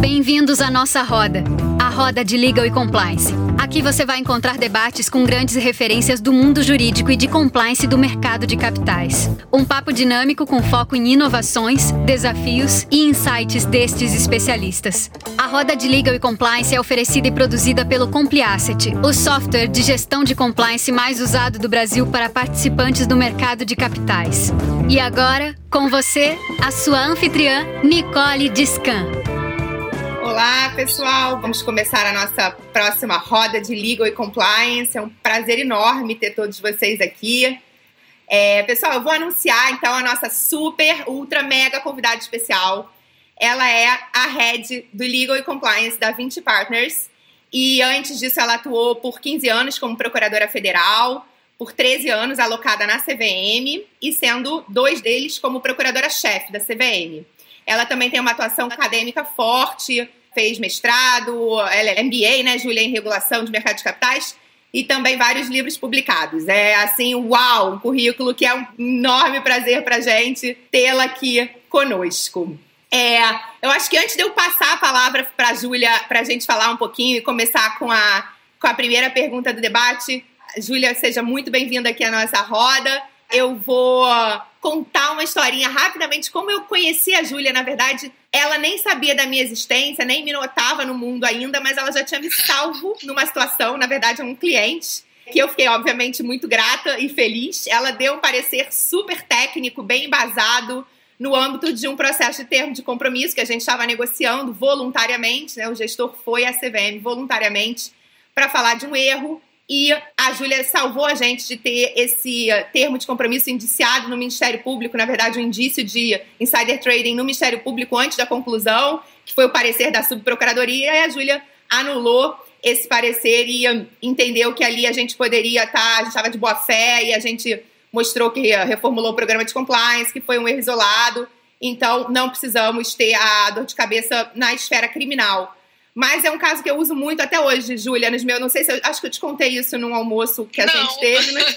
Bem-vindos à nossa roda, a roda de Legal e Compliance. Aqui você vai encontrar debates com grandes referências do mundo jurídico e de compliance do mercado de capitais. Um papo dinâmico com foco em inovações, desafios e insights destes especialistas. A roda de Legal e Compliance é oferecida e produzida pelo Compliacet, o software de gestão de compliance mais usado do Brasil para participantes do mercado de capitais. E agora, com você, a sua anfitriã, Nicole Discan. Olá, pessoal! Vamos começar a nossa próxima roda de Legal e Compliance. É um prazer enorme ter todos vocês aqui. É, pessoal, eu vou anunciar então a nossa super, ultra, mega convidada especial. Ela é a head do Legal e Compliance da 20 Partners. E antes disso, ela atuou por 15 anos como procuradora federal, por 13 anos alocada na CVM e sendo dois deles como procuradora-chefe da CVM. Ela também tem uma atuação acadêmica forte, fez mestrado, ela é MBA, né, Júlia, em regulação de mercado de capitais, e também vários livros publicados. É assim, uau, um currículo que é um enorme prazer para gente tê-la aqui conosco. É, eu acho que antes de eu passar a palavra para a Júlia, para a gente falar um pouquinho e começar com a, com a primeira pergunta do debate, Júlia, seja muito bem-vinda aqui à nossa roda. Eu vou contar uma historinha rapidamente. Como eu conheci a Júlia, na verdade, ela nem sabia da minha existência, nem me notava no mundo ainda, mas ela já tinha me salvo numa situação, na verdade, um cliente que eu fiquei, obviamente, muito grata e feliz. Ela deu um parecer super técnico, bem embasado, no âmbito de um processo de termo de compromisso que a gente estava negociando voluntariamente, né? O gestor foi à CVM voluntariamente para falar de um erro e a Júlia salvou a gente de ter esse eh, termo de compromisso indiciado no Ministério Público, na verdade, um indício de insider trading no Ministério Público antes da conclusão, que foi o parecer da subprocuradoria, e a Júlia anulou esse parecer e entendeu que ali a gente poderia estar, tá, a gente estava de boa fé e a gente mostrou que reformulou o programa de compliance, que foi um erro isolado, então não precisamos ter a dor de cabeça na esfera criminal. Mas é um caso que eu uso muito até hoje, Júlia, nos meus. Não sei se eu acho que eu te contei isso num almoço que a não. gente teve, mas.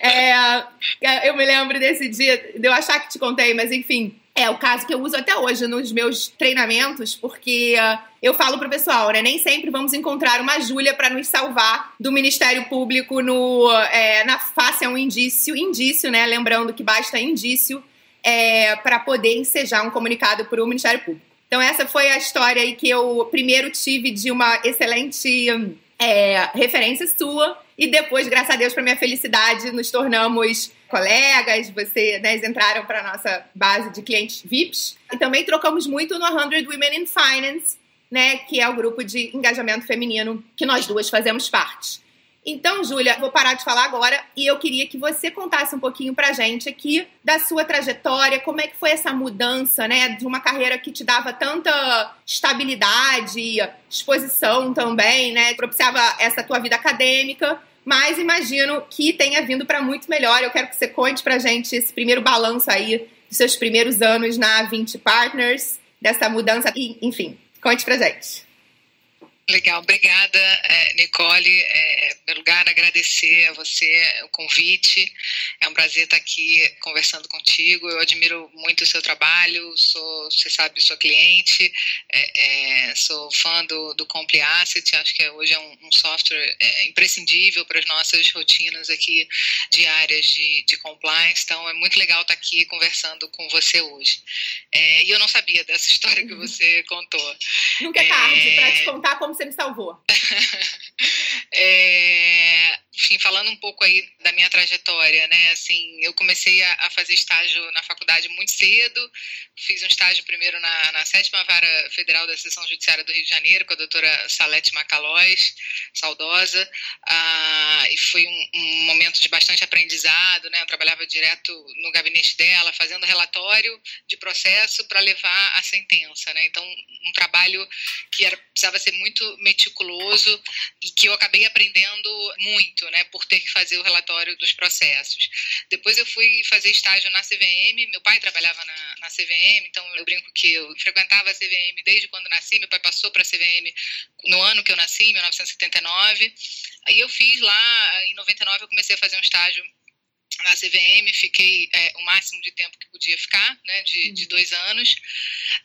é, eu me lembro desse dia, de eu achar que te contei, mas enfim. É o caso que eu uso até hoje nos meus treinamentos, porque uh, eu falo pro pessoal, né? Nem sempre vamos encontrar uma Júlia para nos salvar do Ministério Público no, é, na face a um indício, indício, né? Lembrando que basta indício é, para poder ensejar um comunicado para o Ministério Público. Então, essa foi a história aí que eu primeiro tive de uma excelente é, referência sua. E depois, graças a Deus, para minha felicidade, nos tornamos colegas. Vocês né, entraram para nossa base de clientes VIPs. E também trocamos muito no 100 Women in Finance, né, que é o grupo de engajamento feminino que nós duas fazemos parte. Então, Júlia, vou parar de falar agora e eu queria que você contasse um pouquinho pra gente aqui da sua trajetória, como é que foi essa mudança, né, de uma carreira que te dava tanta estabilidade, exposição também, né, propiciava essa tua vida acadêmica, mas imagino que tenha vindo para muito melhor. Eu quero que você conte pra gente esse primeiro balanço aí dos seus primeiros anos na 20 Partners, dessa mudança e, enfim, conte pra gente. Legal, obrigada, é, Nicole. É, em lugar, agradecer a você o convite. É um prazer estar aqui conversando contigo. Eu admiro muito o seu trabalho, sou, você sabe, sou cliente, é, é, sou fã do, do Compli Asset, acho que hoje é um, um software imprescindível para as nossas rotinas aqui diárias de, de compliance. Então, é muito legal estar aqui conversando com você hoje. E eu não sabia dessa história que você contou. Nunca é tarde para te contar como você me salvou. é, enfim, falando um pouco aí da minha trajetória, né? Assim, eu comecei a, a, fazer estágio na faculdade muito cedo. Fiz um estágio primeiro na, na sétima vara federal da Seção Judiciária do Rio de Janeiro com a doutora Salete Macalós, saudosa. Ah, e foi um, um, momento de bastante aprendizado, né? Eu trabalhava direto no gabinete dela, fazendo relatório de processo para levar a sentença, né? Então, um trabalho que era, precisava ser muito meticuloso e que eu acabei aprendendo muito, né, por ter que fazer o relatório dos processos. Depois eu fui fazer estágio na CVM, meu pai trabalhava na, na CVM, então eu brinco que eu frequentava a CVM desde quando nasci, meu pai passou para a CVM no ano que eu nasci, em 1979. Aí eu fiz lá, em 99 eu comecei a fazer um estágio na CVM, fiquei é, o máximo de tempo que podia ficar, né, de, de, uhum. dois anos.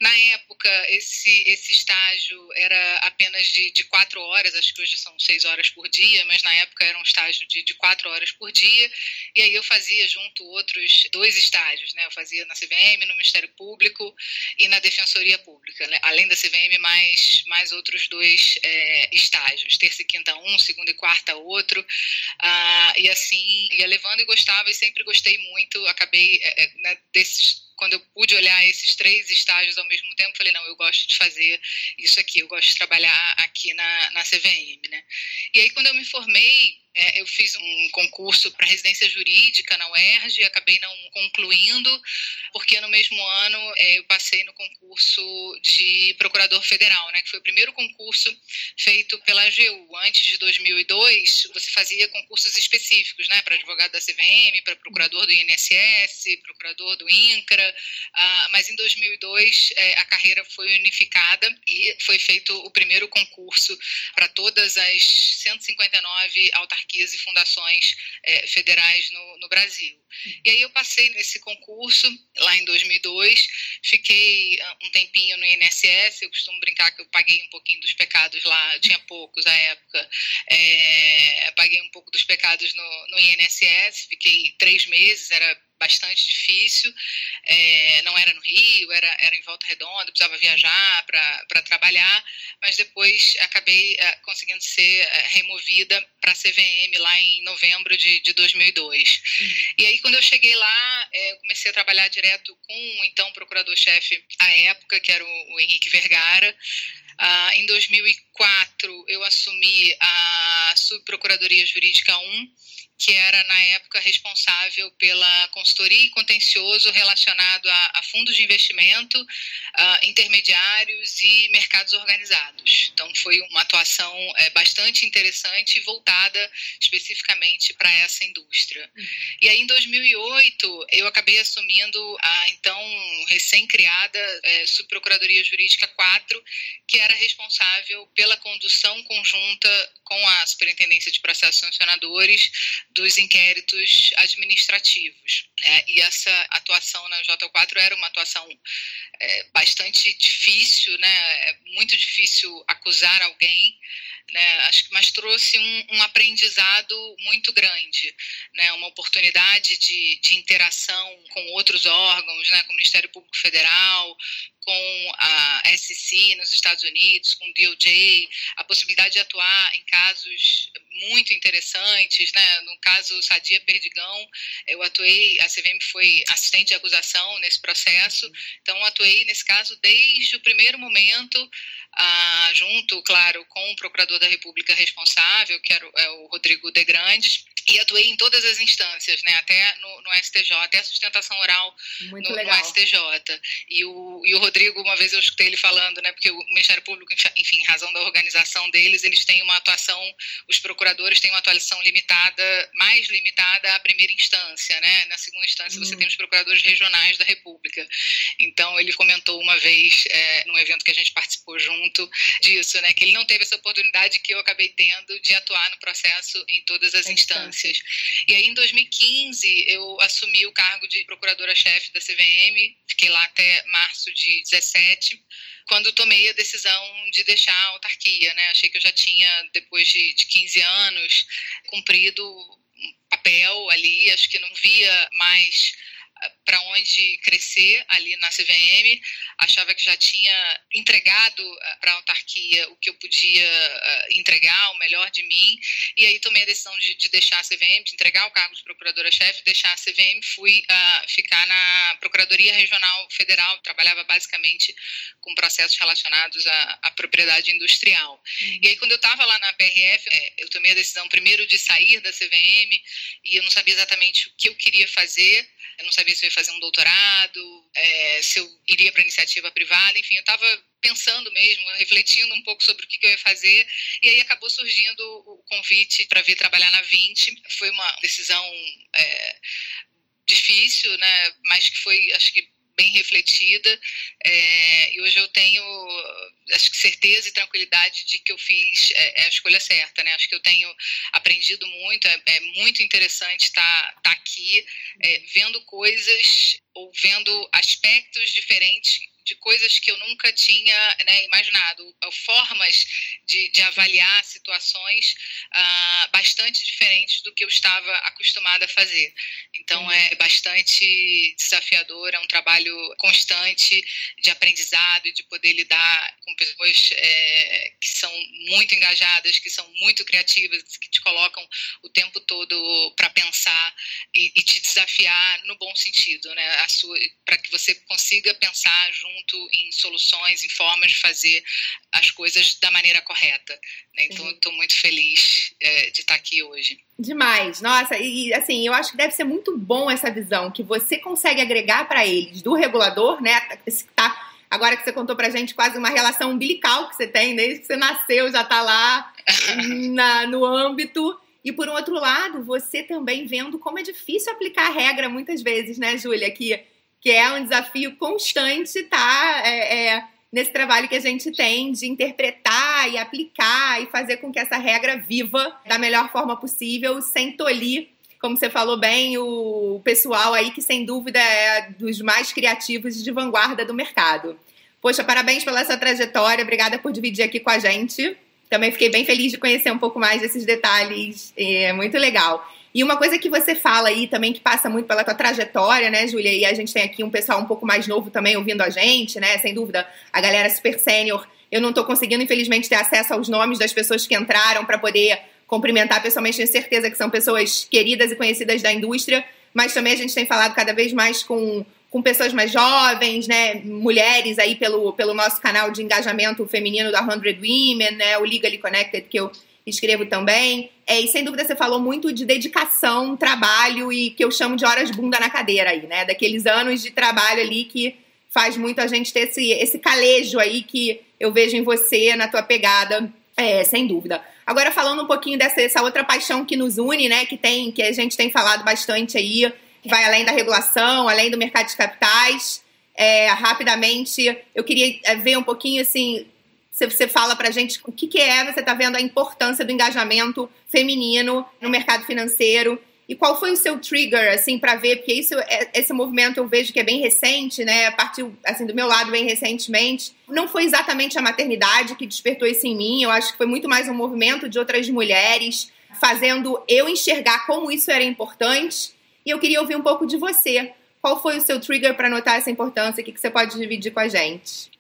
Na época, esse, esse estágio era apenas de, de quatro horas, acho que hoje são seis horas por dia, mas na época era um estágio de, de quatro horas por dia, e aí eu fazia junto outros dois estágios, né, eu fazia na CVM, no Ministério Público e na Defensoria Pública, né, além da CVM, mais, mais outros dois é, estágios, terça e quinta um, segunda e quarta outro, ah, e assim ia levando e gostava e sempre gostei muito. Acabei é, é, né, desses quando eu pude olhar esses três estágios ao mesmo tempo, falei, não, eu gosto de fazer isso aqui, eu gosto de trabalhar aqui na, na CVM, né? E aí, quando eu me formei, é, eu fiz um concurso para residência jurídica na UERJ acabei não concluindo, porque no mesmo ano é, eu passei no concurso de procurador federal, né, que foi o primeiro concurso feito pela AGU. Antes de 2002, você fazia concursos específicos, né, para advogado da CVM, para procurador do INSS, procurador do INCRA, uh, mas em 2002 é, a carreira foi unificada e foi feito o primeiro concurso para todas as 159 autarquias e fundações é, federais no, no Brasil. E aí eu passei nesse concurso lá em 2002, fiquei ah, um tempinho no INSS, eu costumo brincar que eu paguei um pouquinho dos pecados lá, tinha poucos à época, é, paguei um pouco dos pecados no, no INSS, fiquei três meses, era bastante difícil. É, não era no Rio, era, era em Volta Redonda, precisava viajar para trabalhar, mas depois acabei é, conseguindo ser é, removida para a CVM lá em novembro de, de 2002. Uhum. E aí, quando eu cheguei lá, comecei a trabalhar direto com o então procurador-chefe à época, que era o, o Henrique Vergara. Ah, em 2004, eu assumi a Subprocuradoria Jurídica 1 que era na época responsável pela consultoria e contencioso relacionado a, a fundos de investimento, a intermediários e mercados organizados. Então foi uma atuação é, bastante interessante e voltada especificamente para essa indústria. Uhum. E aí em 2008 eu acabei assumindo a então recém-criada é, Subprocuradoria Jurídica 4, que era responsável pela condução conjunta com a Superintendência de Processos Sancionadores dos inquéritos administrativos. Né? E essa atuação na J4 era uma atuação é, bastante difícil, né? é muito difícil acusar alguém né? Acho que mas trouxe um, um, aprendizado muito grande, né? Uma oportunidade de, de interação com outros órgãos, né? Com o Ministério Público Federal, com a SEC nos Estados Unidos, com o DOJ, a possibilidade de atuar em casos muito interessantes, né? No caso Sadia Perdigão, eu atuei, a CVM foi assistente de acusação nesse processo, então atuei nesse caso desde o primeiro momento ah, junto, claro, com o procurador da República responsável, que era é o Rodrigo De Grandes, e atuei em todas as instâncias, né, até no, no STJ, até a sustentação oral no, no, STJ. E o, e o Rodrigo, uma vez eu escutei ele falando, né, porque o Ministério Público, enfim, em razão da organização deles, eles têm uma atuação, os procuradores têm uma atuação limitada, mais limitada à primeira instância, né, na segunda instância você uhum. tem os procuradores regionais da República. Então, ele comentou uma vez, é, num evento que a gente participou junto, disso, né, que ele não teve essa oportunidade que eu acabei tendo de atuar no processo em todas as instâncias. E aí, em 2015, eu assumi o cargo de procuradora-chefe da CVM, fiquei lá até março de 17 quando tomei a decisão de deixar a autarquia, né? Achei que eu já tinha, depois de, de 15 anos, cumprido um papel ali, acho que não via mais para onde crescer ali na CVM, achava que já tinha entregado eh, para a autarquia o que eu podia eh, entregar, o melhor de mim, e aí tomei a decisão de, de deixar a CVM, de entregar o cargo de procuradora-chefe, deixar a CVM, fui uh, ficar na Procuradoria Regional Federal, trabalhava basicamente com processos relacionados à, à propriedade industrial. Uhum. E aí, quando eu estava lá na PRF, é, eu tomei a decisão primeiro de sair da CVM, e eu não sabia exatamente o que eu queria fazer, eu não sabia se eu ia fazer um doutorado, é, se eu iria para iniciativa privada, enfim, eu estava pensando mesmo, refletindo um pouco sobre o que, que, eu ia fazer, e aí acabou surgindo o convite para vir trabalhar na 20. Foi uma decisão é, difícil, né, mas que foi, acho que bem refletida é, e hoje eu tenho acho que certeza e tranquilidade de que eu fiz é, é a escolha certa, né? Acho que eu tenho aprendido muito, é, é muito interessante estar tá, tá aqui é, vendo coisas ou vendo aspectos diferentes de coisas que eu nunca tinha né, imaginado, formas de, de avaliar situações uh, bastante diferentes do que eu estava acostumada a fazer. Então é bastante desafiador, é um trabalho constante de aprendizado e de poder lidar com pessoas é, que são muito engajadas, que são muito criativas, que te colocam o tempo todo para pensar e, e, te desafiar no bom sentido, né? Para que você consiga pensar junto junto em soluções, em formas de fazer as coisas da maneira correta. Né? Então, estou muito feliz é, de estar aqui hoje. Demais, nossa, e assim, eu acho que deve ser muito bom essa visão que você consegue agregar para eles do regulador, né? Tá, agora que você contou pra gente quase uma relação umbilical que você tem, desde que você nasceu, já tá lá na, no âmbito. E por um outro lado, você também vendo como é difícil aplicar a regra muitas vezes, né, Júlia? Que que é um desafio constante, tá? É, é, nesse trabalho que a gente tem de interpretar e aplicar e fazer com que essa regra viva da melhor forma possível, sem tolir, como você falou bem, o pessoal aí que sem dúvida é dos mais criativos de vanguarda do mercado. Poxa, parabéns pela sua trajetória, obrigada por dividir aqui com a gente. Também fiquei bem feliz de conhecer um pouco mais desses detalhes, é muito legal. E uma coisa que você fala aí também, que passa muito pela tua trajetória, né, Júlia? E a gente tem aqui um pessoal um pouco mais novo também ouvindo a gente, né? Sem dúvida, a galera super sênior. Eu não estou conseguindo, infelizmente, ter acesso aos nomes das pessoas que entraram para poder cumprimentar pessoalmente. Tenho certeza que são pessoas queridas e conhecidas da indústria, mas também a gente tem falado cada vez mais com, com pessoas mais jovens, né? Mulheres aí pelo, pelo nosso canal de engajamento feminino da 100 Women, né? O Legally Connected, que eu escrevo também. É, e sem dúvida você falou muito de dedicação, trabalho e que eu chamo de horas bunda na cadeira aí, né? Daqueles anos de trabalho ali que faz muito a gente ter esse, esse calejo aí que eu vejo em você, na tua pegada, é, sem dúvida. Agora falando um pouquinho dessa essa outra paixão que nos une, né? Que tem, que a gente tem falado bastante aí, vai além da regulação, além do mercado de capitais. É, rapidamente, eu queria é, ver um pouquinho assim você fala pra gente o que, que é, você tá vendo a importância do engajamento feminino no mercado financeiro. E qual foi o seu trigger, assim, para ver? Porque isso, é, esse movimento eu vejo que é bem recente, né? Partiu, assim, do meu lado bem recentemente. Não foi exatamente a maternidade que despertou isso em mim. Eu acho que foi muito mais um movimento de outras mulheres fazendo eu enxergar como isso era importante. E eu queria ouvir um pouco de você. Qual foi o seu trigger para notar essa importância? O que você pode dividir com a gente?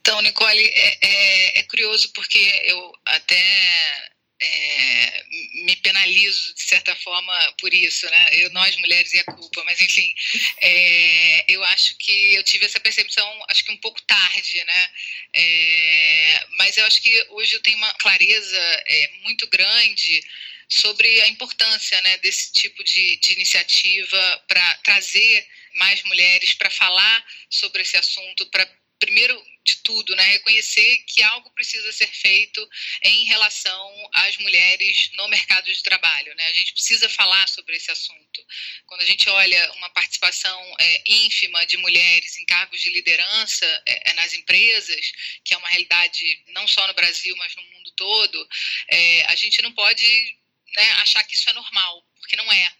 Então, Nicole, é, é, é curioso porque eu até é, me penalizo de certa forma por isso, né? Eu, nós mulheres e a culpa, mas enfim, é, eu acho que eu tive essa percepção, acho que um pouco tarde, né? É, mas eu acho que hoje eu tenho uma clareza é, muito grande sobre a importância né, desse tipo de, de iniciativa para trazer mais mulheres para falar sobre esse assunto, para primeiro de tudo, né, reconhecer que algo precisa ser feito em relação às mulheres no mercado de trabalho. Né? A gente precisa falar sobre esse assunto. Quando a gente olha uma participação é, ínfima de mulheres em cargos de liderança é, é nas empresas, que é uma realidade não só no Brasil, mas no mundo todo, é, a gente não pode né, achar que isso é normal, porque não é.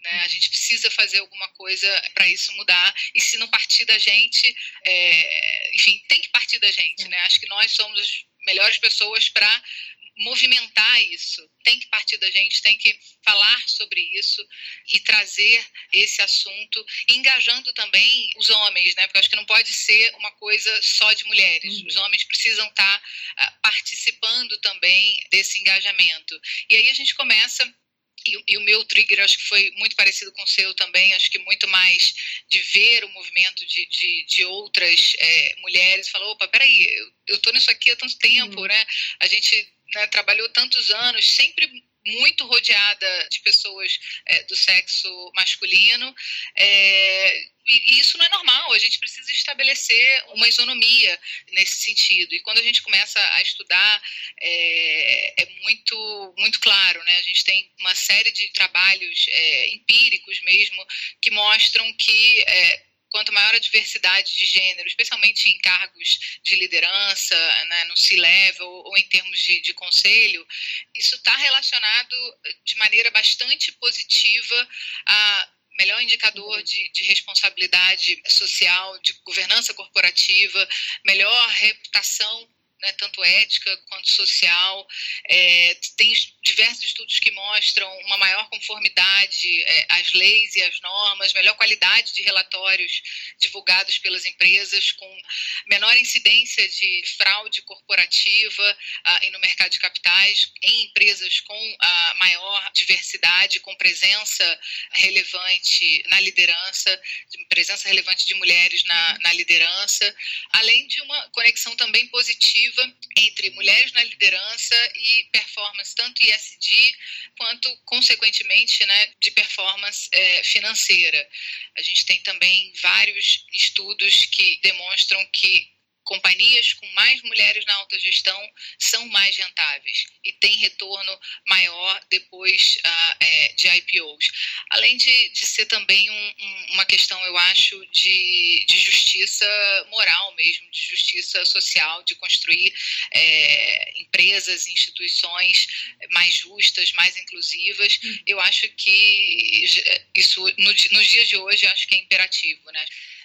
Né? A gente precisa fazer alguma coisa para isso mudar. E se não partir da gente, é, enfim, tem que partir da gente. Né? Acho que nós somos as melhores pessoas para movimentar isso. Tem que partir da gente, tem que falar sobre isso e trazer esse assunto, engajando também os homens, né? Porque acho que não pode ser uma coisa só de mulheres. Uhum. Os homens precisam estar uh, participando também desse engajamento. E aí a gente começa e, e, o meu trigger acho que foi muito parecido com o seu também, acho que muito mais de ver o movimento de, de, de outras é, mulheres, falou, opa, peraí, eu, eu tô nisso aqui há tanto tempo, uhum. né? A gente né, trabalhou tantos anos, sempre muito rodeada de pessoas é, do sexo masculino. É, e isso não é normal, a gente precisa estabelecer uma isonomia nesse sentido. E quando a gente começa a estudar, é, é muito, muito claro, né? A gente tem uma série de trabalhos é, empíricos mesmo que mostram que é, quanto maior a diversidade de gênero, especialmente em cargos de liderança, né, no C-level ou em termos de, de conselho, isso está relacionado de maneira bastante positiva a melhor indicador de, de, responsabilidade social, de governança corporativa, melhor reputação né, tanto ética quanto social. É, tem diversos estudos que mostram uma maior conformidade é, às leis e às normas, melhor qualidade de relatórios divulgados pelas empresas, com menor incidência de fraude corporativa ah, e no mercado de capitais, em empresas com maior diversidade, com presença relevante na liderança, presença relevante de mulheres na, na liderança, além de uma conexão também positiva entre mulheres na liderança e performance, tanto ISD quanto, consequentemente, né, de performance é, financeira. A gente tem também vários estudos que demonstram que companhias com mais mulheres na alta gestão são mais rentáveis e têm retorno maior depois uh, é, de IPOs. Além de, de ser também um, um, uma questão, eu acho, de, de, justiça moral mesmo, de justiça social, de construir é, empresas, instituições mais justas, mais inclusivas. Hum. Eu acho que isso, no, nos dias de hoje, acho que é imperativo, né?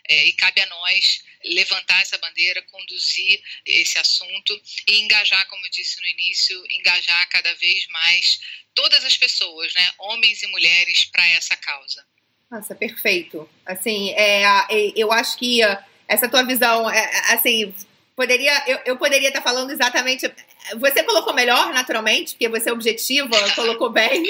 É, e cabe a nós levantar essa bandeira, conduzir esse assunto e engajar, como eu disse no início, engajar cada vez mais todas as pessoas, né, homens e mulheres, para essa causa. Nossa, perfeito. Assim, é, eu acho que essa tua visão, é, assim, poderia, eu, eu poderia estar falando exatamente você colocou melhor, naturalmente, porque você é objetiva, colocou bem.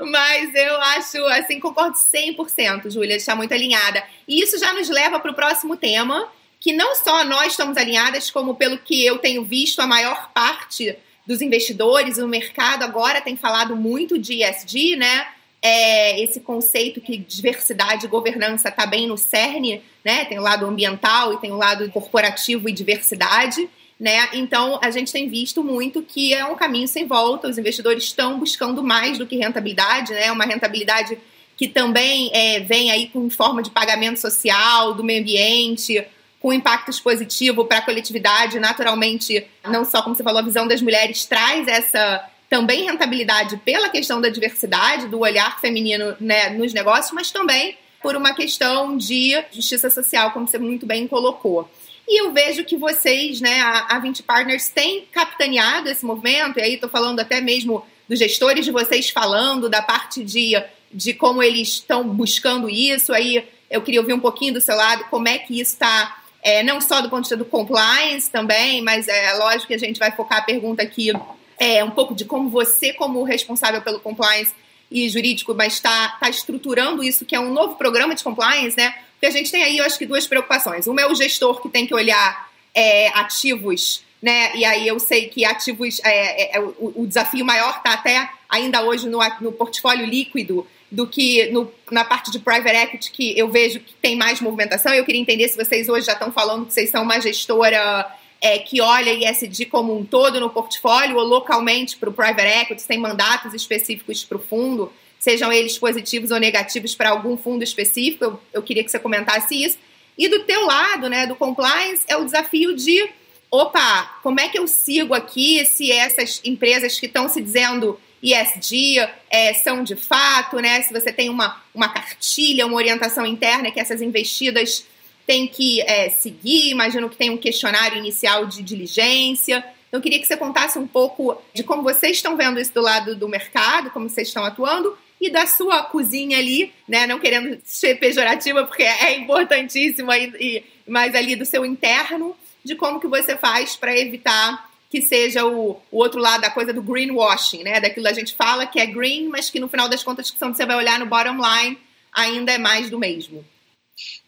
Mas eu acho, assim, concordo 100%, Júlia, está muito alinhada. E isso já nos leva para o próximo tema, que não só nós estamos alinhadas, como pelo que eu tenho visto, a maior parte dos investidores, o mercado agora tem falado muito de ESG, né? É esse conceito que diversidade e governança está bem no cerne, né? Tem o lado ambiental e tem o lado corporativo e diversidade né? Então a gente tem visto muito que é um caminho sem volta. Os investidores estão buscando mais do que rentabilidade, né? Uma rentabilidade que também é, vem aí com forma de pagamento social, do meio ambiente, com impactos positivos para a coletividade. Naturalmente, não só como você falou, a visão das mulheres traz essa também rentabilidade pela questão da diversidade, do olhar feminino né, nos negócios, mas também por uma questão de justiça social, como você muito bem colocou. E eu vejo que vocês, né, a, a 20 Partners, têm capitaneado esse movimento, e aí estou falando até mesmo dos gestores de vocês falando da parte de, de como eles estão buscando isso. Aí eu queria ouvir um pouquinho do seu lado, como é que isso está, é, não só do ponto de vista do compliance também, mas é lógico que a gente vai focar a pergunta aqui é, um pouco de como você, como responsável pelo compliance e jurídico, mas está tá estruturando isso, que é um novo programa de compliance, né? Porque a gente tem aí, eu acho que, duas preocupações. Uma é o gestor que tem que olhar é, ativos, né? E aí eu sei que ativos, é, é, é o, o, desafio maior está até ainda hoje no, no portfólio líquido do que no, na parte de private equity, que eu vejo que tem mais movimentação. Eu queria entender se vocês hoje já estão falando que vocês são uma gestora é, que olha ISD como um todo no portfólio ou localmente para o private equity, tem mandatos específicos para o fundo sejam eles positivos ou negativos para algum fundo específico. Eu, eu queria que você comentasse isso. E do teu lado, né, do compliance, é o desafio de, opa, como é que eu sigo aqui se essas empresas que estão se dizendo ESG é, são de fato, né? Se você tem uma, uma cartilha, uma orientação interna que essas investidas têm que é, seguir, imagino que tem um questionário inicial de diligência. Então, eu queria que você contasse um pouco de como vocês estão vendo isso do lado do mercado, como vocês estão atuando, e da sua cozinha ali, né? Não querendo ser pejorativa, porque é importantíssimo, e, mas ali do seu interno, de como que você faz para evitar que seja o, o, outro lado da coisa do greenwashing, né? Daquilo que a gente fala que é green, mas que no final das contas, quando você vai olhar no bottom line, ainda é mais do mesmo.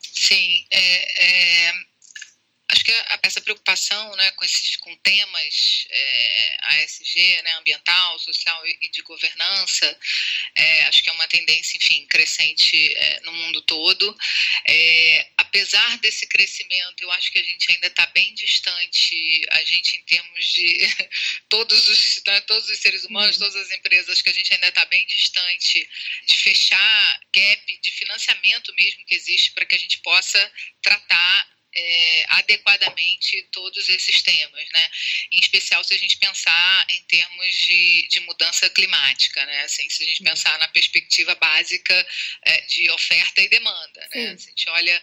Sim, é, é que essa preocupação né, com, esses, com temas é, ASG, né, ambiental, social e de governança, é, acho que é uma tendência, enfim, crescente é, no mundo todo. É, apesar desse crescimento, eu acho que a gente ainda está bem distante, a gente em termos de todos os, né, todos os seres humanos, uhum. todas as empresas, que a gente ainda está bem distante de fechar gap de financiamento mesmo que existe para que a gente possa tratar é, adequadamente todos esses temas, né? Em especial se a gente pensar em termos de, de mudança climática, né? Assim, se a gente pensar na perspectiva básica é, de oferta e demanda, né? Se a gente olha,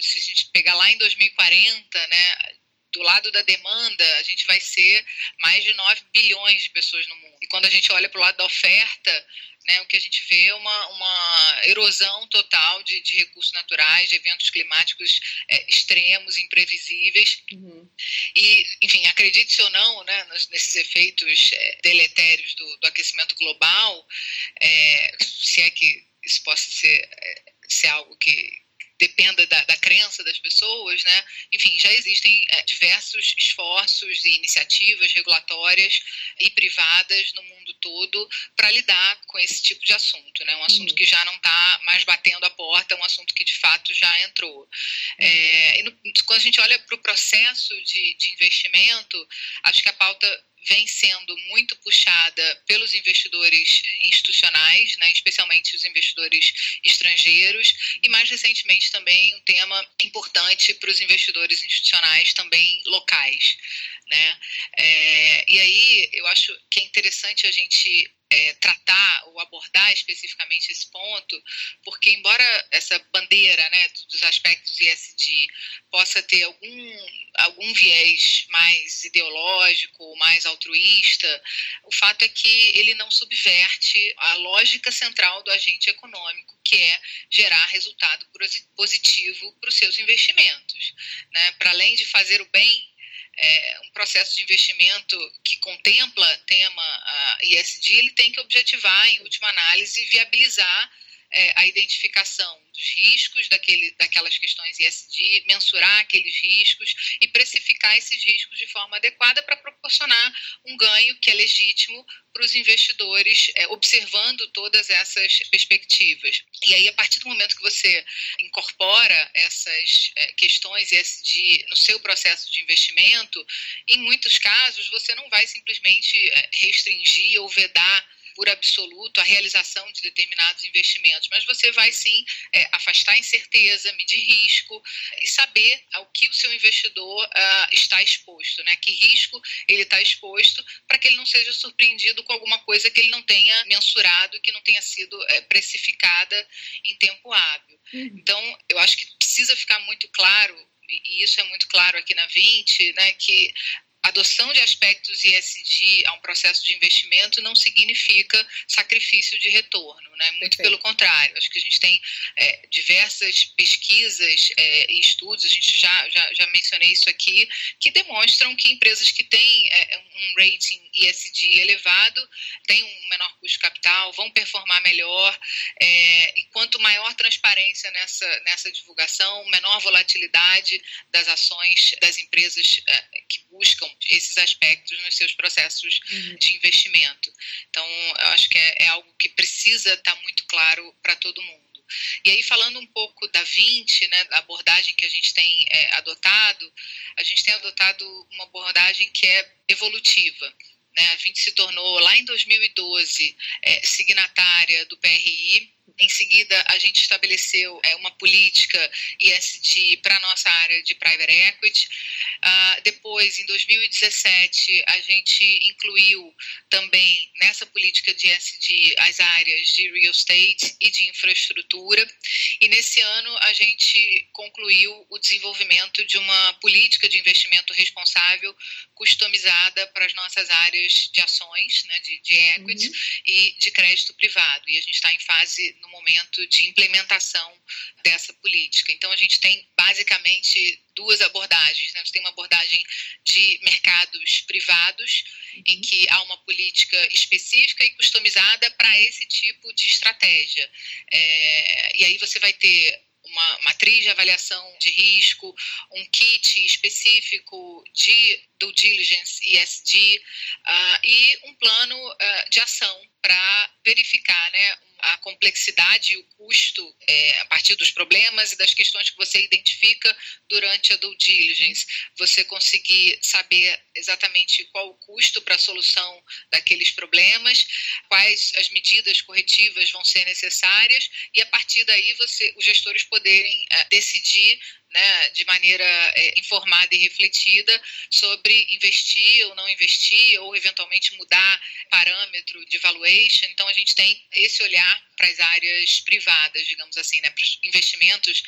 se a gente pegar lá em 2040, né? do lado da demanda, a gente vai ser mais de 9 bilhões de pessoas no mundo. E quando a gente olha para o lado da oferta, né, o que a gente vê é uma, uma erosão total de, de recursos naturais, de eventos climáticos é, extremos, imprevisíveis. Uhum. E, enfim, acredite-se ou não, né, nesses efeitos é, deletérios do, do, aquecimento global, é, se é que isso possa ser, é, ser algo que, dependa da, da, crença das pessoas, né? Enfim, já existem é, diversos esforços e iniciativas regulatórias e privadas no mundo todo para lidar com esse tipo de assunto, né? Um assunto uhum. que já não está mais batendo a porta, um assunto que de fato já entrou. Uhum. É, no, quando a gente olha para o processo de, de investimento, acho que a pauta vem sendo muito puxada pelos investidores institucionais, né, especialmente os investidores estrangeiros, e mais recentemente também um tema importante para os investidores institucionais também locais. Né? É, e aí eu acho que é interessante a gente é, tratar ou abordar especificamente esse ponto, porque embora essa bandeira né, dos aspectos ISD possa ter algum, algum viés mais ideológico mais altruísta, o fato é que ele não subverte a lógica central do agente econômico, que é gerar resultado positivo para os seus investimentos. Né? Para além de fazer o bem é, um processo de investimento que contempla tema ISD, ele tem que objetivar, em última análise, viabilizar é, a identificação dos riscos daquele, daquelas questões ISD, mensurar aqueles riscos e precificar esses riscos de forma adequada para proporcionar um ganho que é legítimo para os investidores, é, observando todas essas perspectivas. E aí, a partir do momento que você incorpora essas é, questões ISD no seu processo de investimento, em muitos casos você não vai simplesmente é, restringir ou vedar por absoluto a realização de determinados investimentos, mas você vai sim é, afastar incerteza, medir risco e saber ao que o seu investidor uh, está exposto, né? Que risco ele está exposto para que ele não seja surpreendido com alguma coisa que ele não tenha mensurado, que não tenha sido é, precificada em tempo hábil. Uhum. Então, eu acho que precisa ficar muito claro e isso é muito claro aqui na 20, né, que adoção de aspectos ISD a um processo de investimento não significa sacrifício de retorno, né? muito pelo contrário. Acho que a gente tem é, diversas pesquisas é, e estudos, a gente já, já, já mencionei isso aqui, que demonstram que empresas que têm é, um rating ISD elevado têm um menor custo de capital, vão performar melhor, é, e quanto maior transparência nessa, nessa divulgação, menor volatilidade das ações das empresas é, que buscam esses aspectos nos seus processos uhum. de investimento. Então, eu acho que é, é algo que precisa estar muito claro para todo mundo. E aí, falando um pouco da 20, né, da abordagem que a gente tem é, adotado, a gente tem adotado uma abordagem que é evolutiva. Né? A 20 se tornou, lá em 2012, é, signatária do PRI, em seguida, a gente estabeleceu é, uma política ISD para a nossa área de private equity. Uh, depois, em 2017, a gente incluiu também nessa política de ISD as áreas de real estate e de infraestrutura. E nesse ano, a gente concluiu o desenvolvimento de uma política de investimento responsável customizada para as nossas áreas de ações, né, de, de equity uhum. e de crédito privado. E a gente está em fase no momento de implementação dessa política. Então, a gente tem basicamente duas abordagens. Né? A gente tem uma abordagem de mercados privados, em que há uma política específica e customizada para esse tipo de estratégia. É, e aí você vai ter uma matriz de avaliação de risco, um kit específico de due diligence ESG uh, e um plano uh, de ação para verificar né, a complexidade e o custo é, a partir dos problemas e das questões que você identifica durante a due diligence. Você conseguir saber exatamente qual o custo para a solução daqueles problemas, quais as medidas corretivas vão ser necessárias e a partir daí você, os gestores poderem é, decidir né, de maneira é, informada e refletida sobre investir ou não investir, ou eventualmente mudar parâmetro de valuation. Então, a gente tem esse olhar para as áreas privadas, digamos assim, né, para os investimentos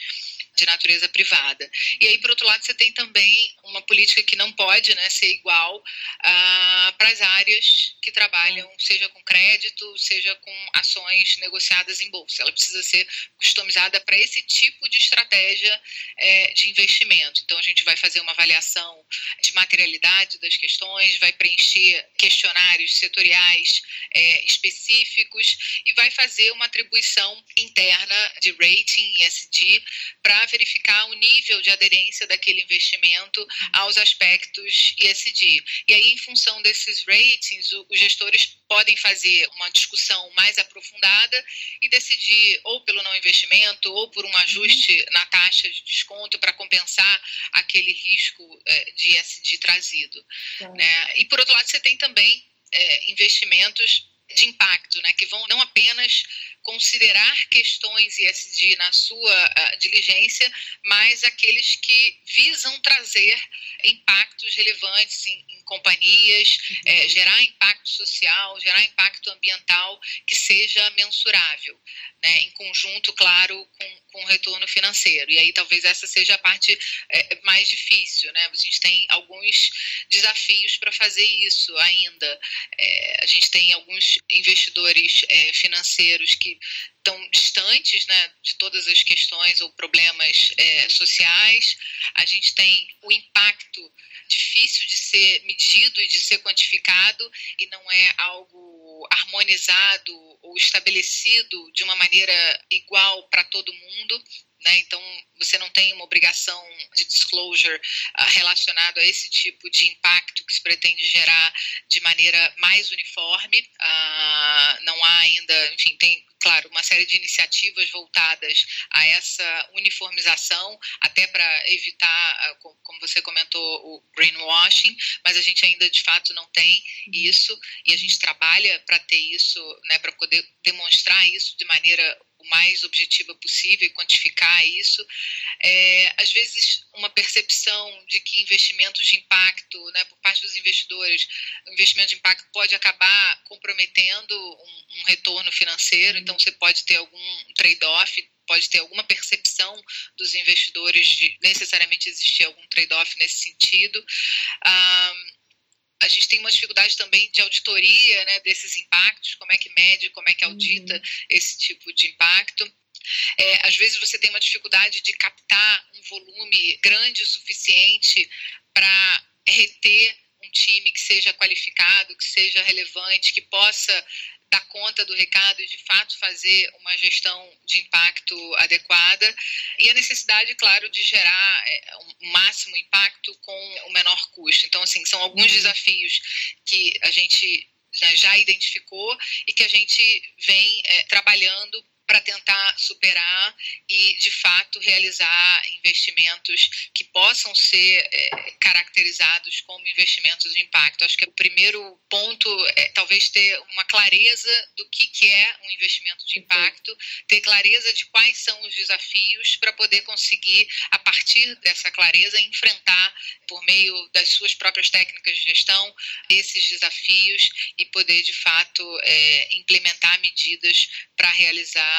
de natureza privada. E aí, por outro lado, você tem também uma política que não pode né, ser igual uh, para as áreas que trabalham, seja com crédito, seja com ações negociadas em bolsa. Ela precisa ser customizada para esse tipo de estratégia é, de investimento. Então, a gente vai fazer uma avaliação de materialidade das questões, vai preencher questionários setoriais é, específicos e vai fazer uma atribuição interna de rating ESG para verificar o nível de aderência daquele investimento aos aspectos ESG. E aí, em função desses ratings, os gestores podem fazer uma discussão mais aprofundada e decidir ou pelo não investimento ou por um ajuste na taxa de desconto para compensar aquele risco é, de ESG trazido. Né? E, por outro lado, você tem também é, investimentos de impacto, né, que vão não apenas considerar questões ESG na sua uh, diligência, mas aqueles que visam trazer impactos relevantes em companhias, uhum. é, gerar impacto social, gerar impacto ambiental que seja mensurável, né, em conjunto, claro, com, com retorno financeiro. E aí talvez essa seja a parte é, mais difícil, né? A gente tem alguns desafios para fazer isso ainda. É, a gente tem alguns investidores é, financeiros que estão distantes né, de todas as questões ou problemas é, sociais. A gente tem o impacto difícil de ser medido e de ser quantificado e não é algo harmonizado ou estabelecido de uma maneira igual para todo mundo. Né? Então, você não tem uma obrigação de disclosure uh, relacionado a esse tipo de impacto que se pretende gerar de maneira mais uniforme. Uh, não há ainda, enfim, tem claro, uma série de iniciativas voltadas a essa uniformização, até para evitar, ah, como você comentou, o greenwashing, mas a gente ainda de fato não tem isso e a gente trabalha para ter isso, né, para poder demonstrar isso de maneira o mais objetiva possível e quantificar isso. É, às vezes, uma percepção de que investimentos de impacto, né, por parte dos investidores, investimento de impacto pode acabar comprometendo um, um retorno financeiro, então você pode ter algum trade-off pode ter alguma percepção dos investidores de necessariamente existir algum trade-off nesse sentido. A gente tem uma dificuldade também de auditoria né, desses impactos, como é que mede, como é que audita uhum. esse tipo de impacto. É, às vezes você tem uma dificuldade de captar um volume grande o suficiente para reter um time que seja qualificado, que seja relevante, que possa dar conta do recado e de fato fazer uma gestão de impacto adequada e a necessidade, claro, de gerar é, um máximo impacto com o menor custo. Então, assim, são alguns uhum. desafios que a gente já identificou e que a gente vem é, trabalhando para tentar superar e, de fato, realizar investimentos que possam ser é, caracterizados como investimentos de impacto. Acho que o primeiro ponto é talvez ter uma clareza do que, que é um investimento de impacto, ter clareza de quais são os desafios para poder conseguir, a partir dessa clareza, enfrentar, por meio das suas próprias técnicas de gestão, esses desafios e poder, de fato, é, implementar medidas para realizar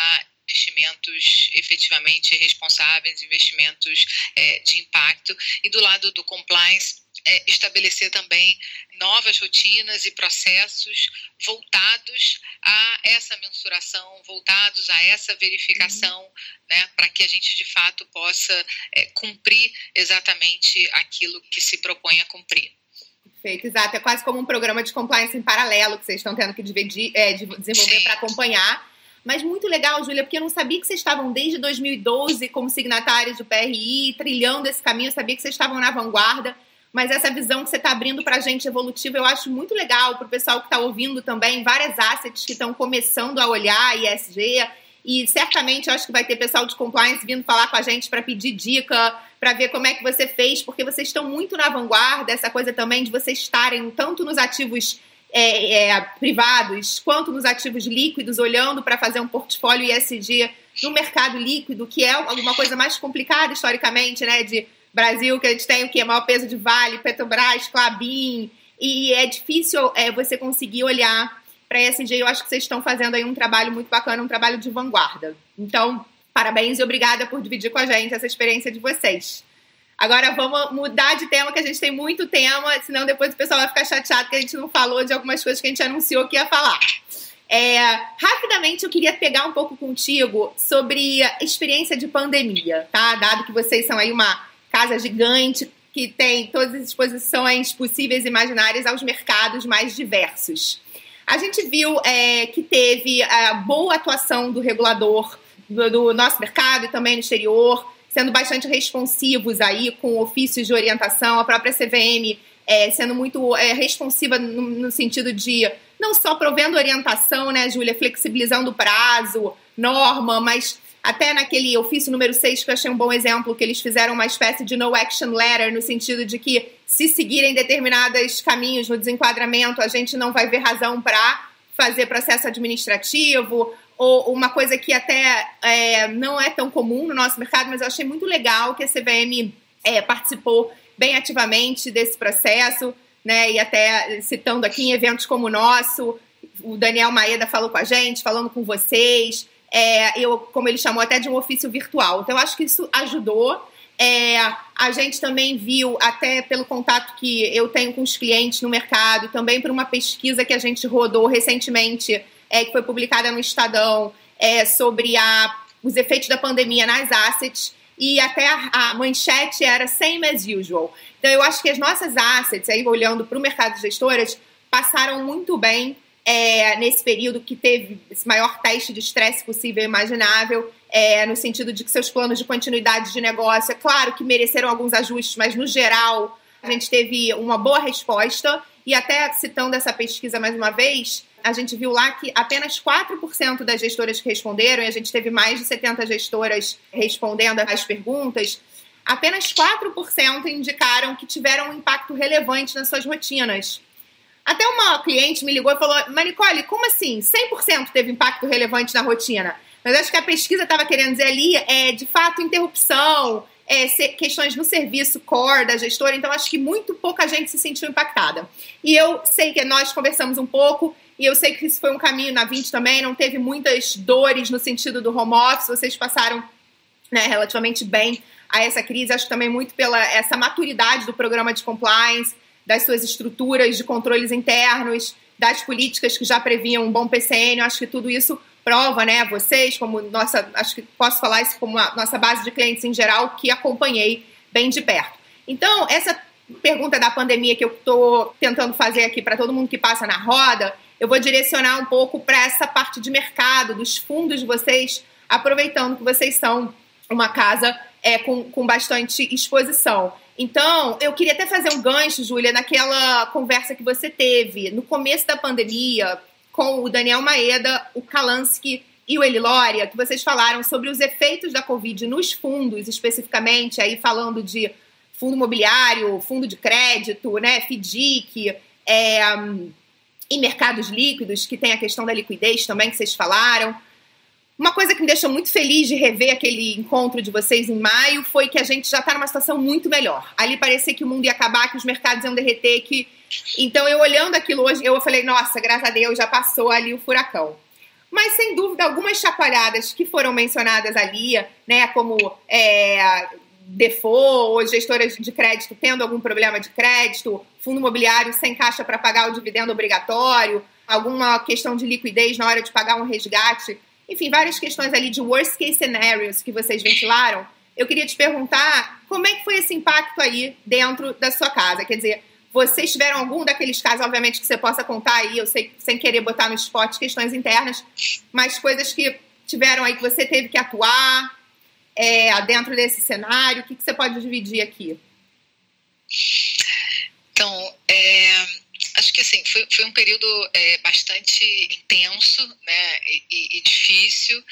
investimentos efetivamente responsáveis, investimentos é, de impacto. E do lado do compliance, é, estabelecer também novas rotinas e processos voltados a essa mensuração, voltados a essa verificação, uhum. né, para que a gente de fato possa é, cumprir exatamente aquilo que se propõe a cumprir. Perfeito, exato. É quase como um programa de compliance em paralelo que vocês estão tendo que dividir, é, desenvolver para acompanhar Mas muito legal, Júlia, porque eu não sabia que vocês estavam desde 2012 como signatários do PRI, trilhando esse caminho, eu sabia que vocês estavam na vanguarda mas essa visão que você está abrindo para a gente evolutiva, eu acho muito legal para o pessoal que está ouvindo também, várias assets que estão começando a olhar ESG, e certamente eu acho que vai ter pessoal de compliance vindo falar com a gente para pedir dica, para ver como é que você fez, porque vocês estão muito na vanguarda, essa coisa também de vocês estarem tanto nos ativos é, é, privados quanto nos ativos líquidos, olhando para fazer um portfólio ESG no mercado líquido, que é alguma coisa mais complicada historicamente, né? De Brasil, que a gente tem o quê? Maior peso de Vale, Petrobras, Clabin, e é difícil é, você conseguir olhar para a ESG. Eu acho que vocês estão fazendo aí um trabalho muito bacana, um trabalho de vanguarda. Então, parabéns e obrigada por dividir com a gente essa experiência de vocês. Agora vamos mudar de tema, que a gente tem muito tema, senão depois o pessoal vai ficar chateado que a gente não falou de algumas coisas que a gente anunciou que ia falar. É, rapidamente eu queria pegar um pouco contigo sobre a experiência de pandemia, tá? Dado que vocês são aí uma casa gigante que tem todas as exposições possíveis e imaginárias aos mercados mais diversos. A gente viu é, que teve a boa atuação do regulador do, do, nosso mercado e também no exterior, sendo bastante responsivos aí com ofícios de orientação, a própria CVM é, sendo muito é, responsiva no, no, sentido de não só provendo orientação, né, Júlia, flexibilizando o prazo, norma, mas até naquele ofício número 6, que eu achei um bom exemplo, que eles fizeram uma espécie de no action letter, no sentido de que se seguirem determinados caminhos no desenquadramento, a gente não vai ver razão para fazer processo administrativo, ou uma coisa que até é, não é tão comum no nosso mercado, mas eu achei muito legal que a CVM é, participou bem ativamente desse processo, né? E até citando aqui em eventos como o nosso, o Daniel Maeda falou com a gente, falando com vocês é, eu, como ele chamou, até de um ofício virtual. Então, eu acho que isso ajudou. É, a gente também viu, até pelo contato que eu tenho com os clientes no mercado, também por uma pesquisa que a gente rodou recentemente, é, que foi publicada no Estadão, é, sobre a, os efeitos da pandemia nas assets, e até a, a, manchete era same as usual. Então, eu acho que as nossas assets, aí olhando para o mercado de gestoras, passaram muito bem é, nesse período que teve esse maior teste de estresse possível e imaginável, é, no sentido de que seus planos de continuidade de negócio, é claro que mereceram alguns ajustes, mas no geral a gente teve uma boa resposta. E até citando essa pesquisa mais uma vez, a gente viu lá que apenas 4% das gestoras que responderam, e a gente teve mais de 70 gestoras respondendo às perguntas, apenas 4% indicaram que tiveram um impacto relevante nas suas rotinas. Até uma cliente me ligou e falou: Manicole, como assim? 100% teve impacto relevante na rotina. Mas acho que a pesquisa estava querendo dizer ali é de fato interrupção, é, questões no serviço core da gestora, então acho que muito pouca gente se sentiu impactada. E eu sei que nós conversamos um pouco, e eu sei que isso foi um caminho na 20 também, não teve muitas dores no sentido do home office, vocês passaram né, relativamente bem a essa crise, acho também muito pela essa maturidade do programa de compliance, das suas estruturas de controles internos, das políticas que já previam um bom PCN. Acho que tudo isso prova, né, vocês, como nossa, acho que posso falar isso como a nossa base de clientes em geral, que acompanhei bem de perto. Então, essa pergunta da pandemia que eu estou tentando fazer aqui para todo mundo que passa na roda, eu vou direcionar um pouco para essa parte de mercado, dos fundos de vocês, aproveitando que vocês são uma casa é, com, com bastante exposição. Então, eu queria até fazer um gancho, Júlia, naquela conversa que você teve no começo da pandemia com o Daniel Maeda, o Kalansky e o Elilória, que vocês falaram sobre os efeitos da Covid nos fundos, especificamente, aí falando de fundo imobiliário, fundo de crédito, né, FDIC, é, e mercados líquidos, que tem a questão da liquidez também, que vocês falaram. Uma coisa que me deixou muito feliz de rever aquele encontro de vocês em maio foi que a gente já está numa situação muito melhor. Ali parecia que o mundo ia acabar, que os mercados iam derreter, que então eu olhando aquilo hoje, eu falei, nossa, graças a Deus já passou ali o furacão. Mas sem dúvida algumas chacoalhadas que foram mencionadas ali, né, como é, default ou gestoras de crédito tendo algum problema de crédito, fundo imobiliário sem caixa para pagar o dividendo obrigatório, alguma questão de liquidez na hora de pagar um resgate enfim, várias questões ali de worst case scenarios que vocês ventilaram. Eu queria te perguntar como é que foi esse impacto aí dentro da sua casa? Quer dizer, Vocês tiveram algum daqueles casos, obviamente, que você possa contar aí, eu sei, sem querer botar no spot questões internas, mas coisas que tiveram aí que você teve que atuar é, dentro desse cenário? O que, que você pode dividir aqui? Então, é, acho que assim, foi, foi um período é, bastante intenso né, e, e difícil.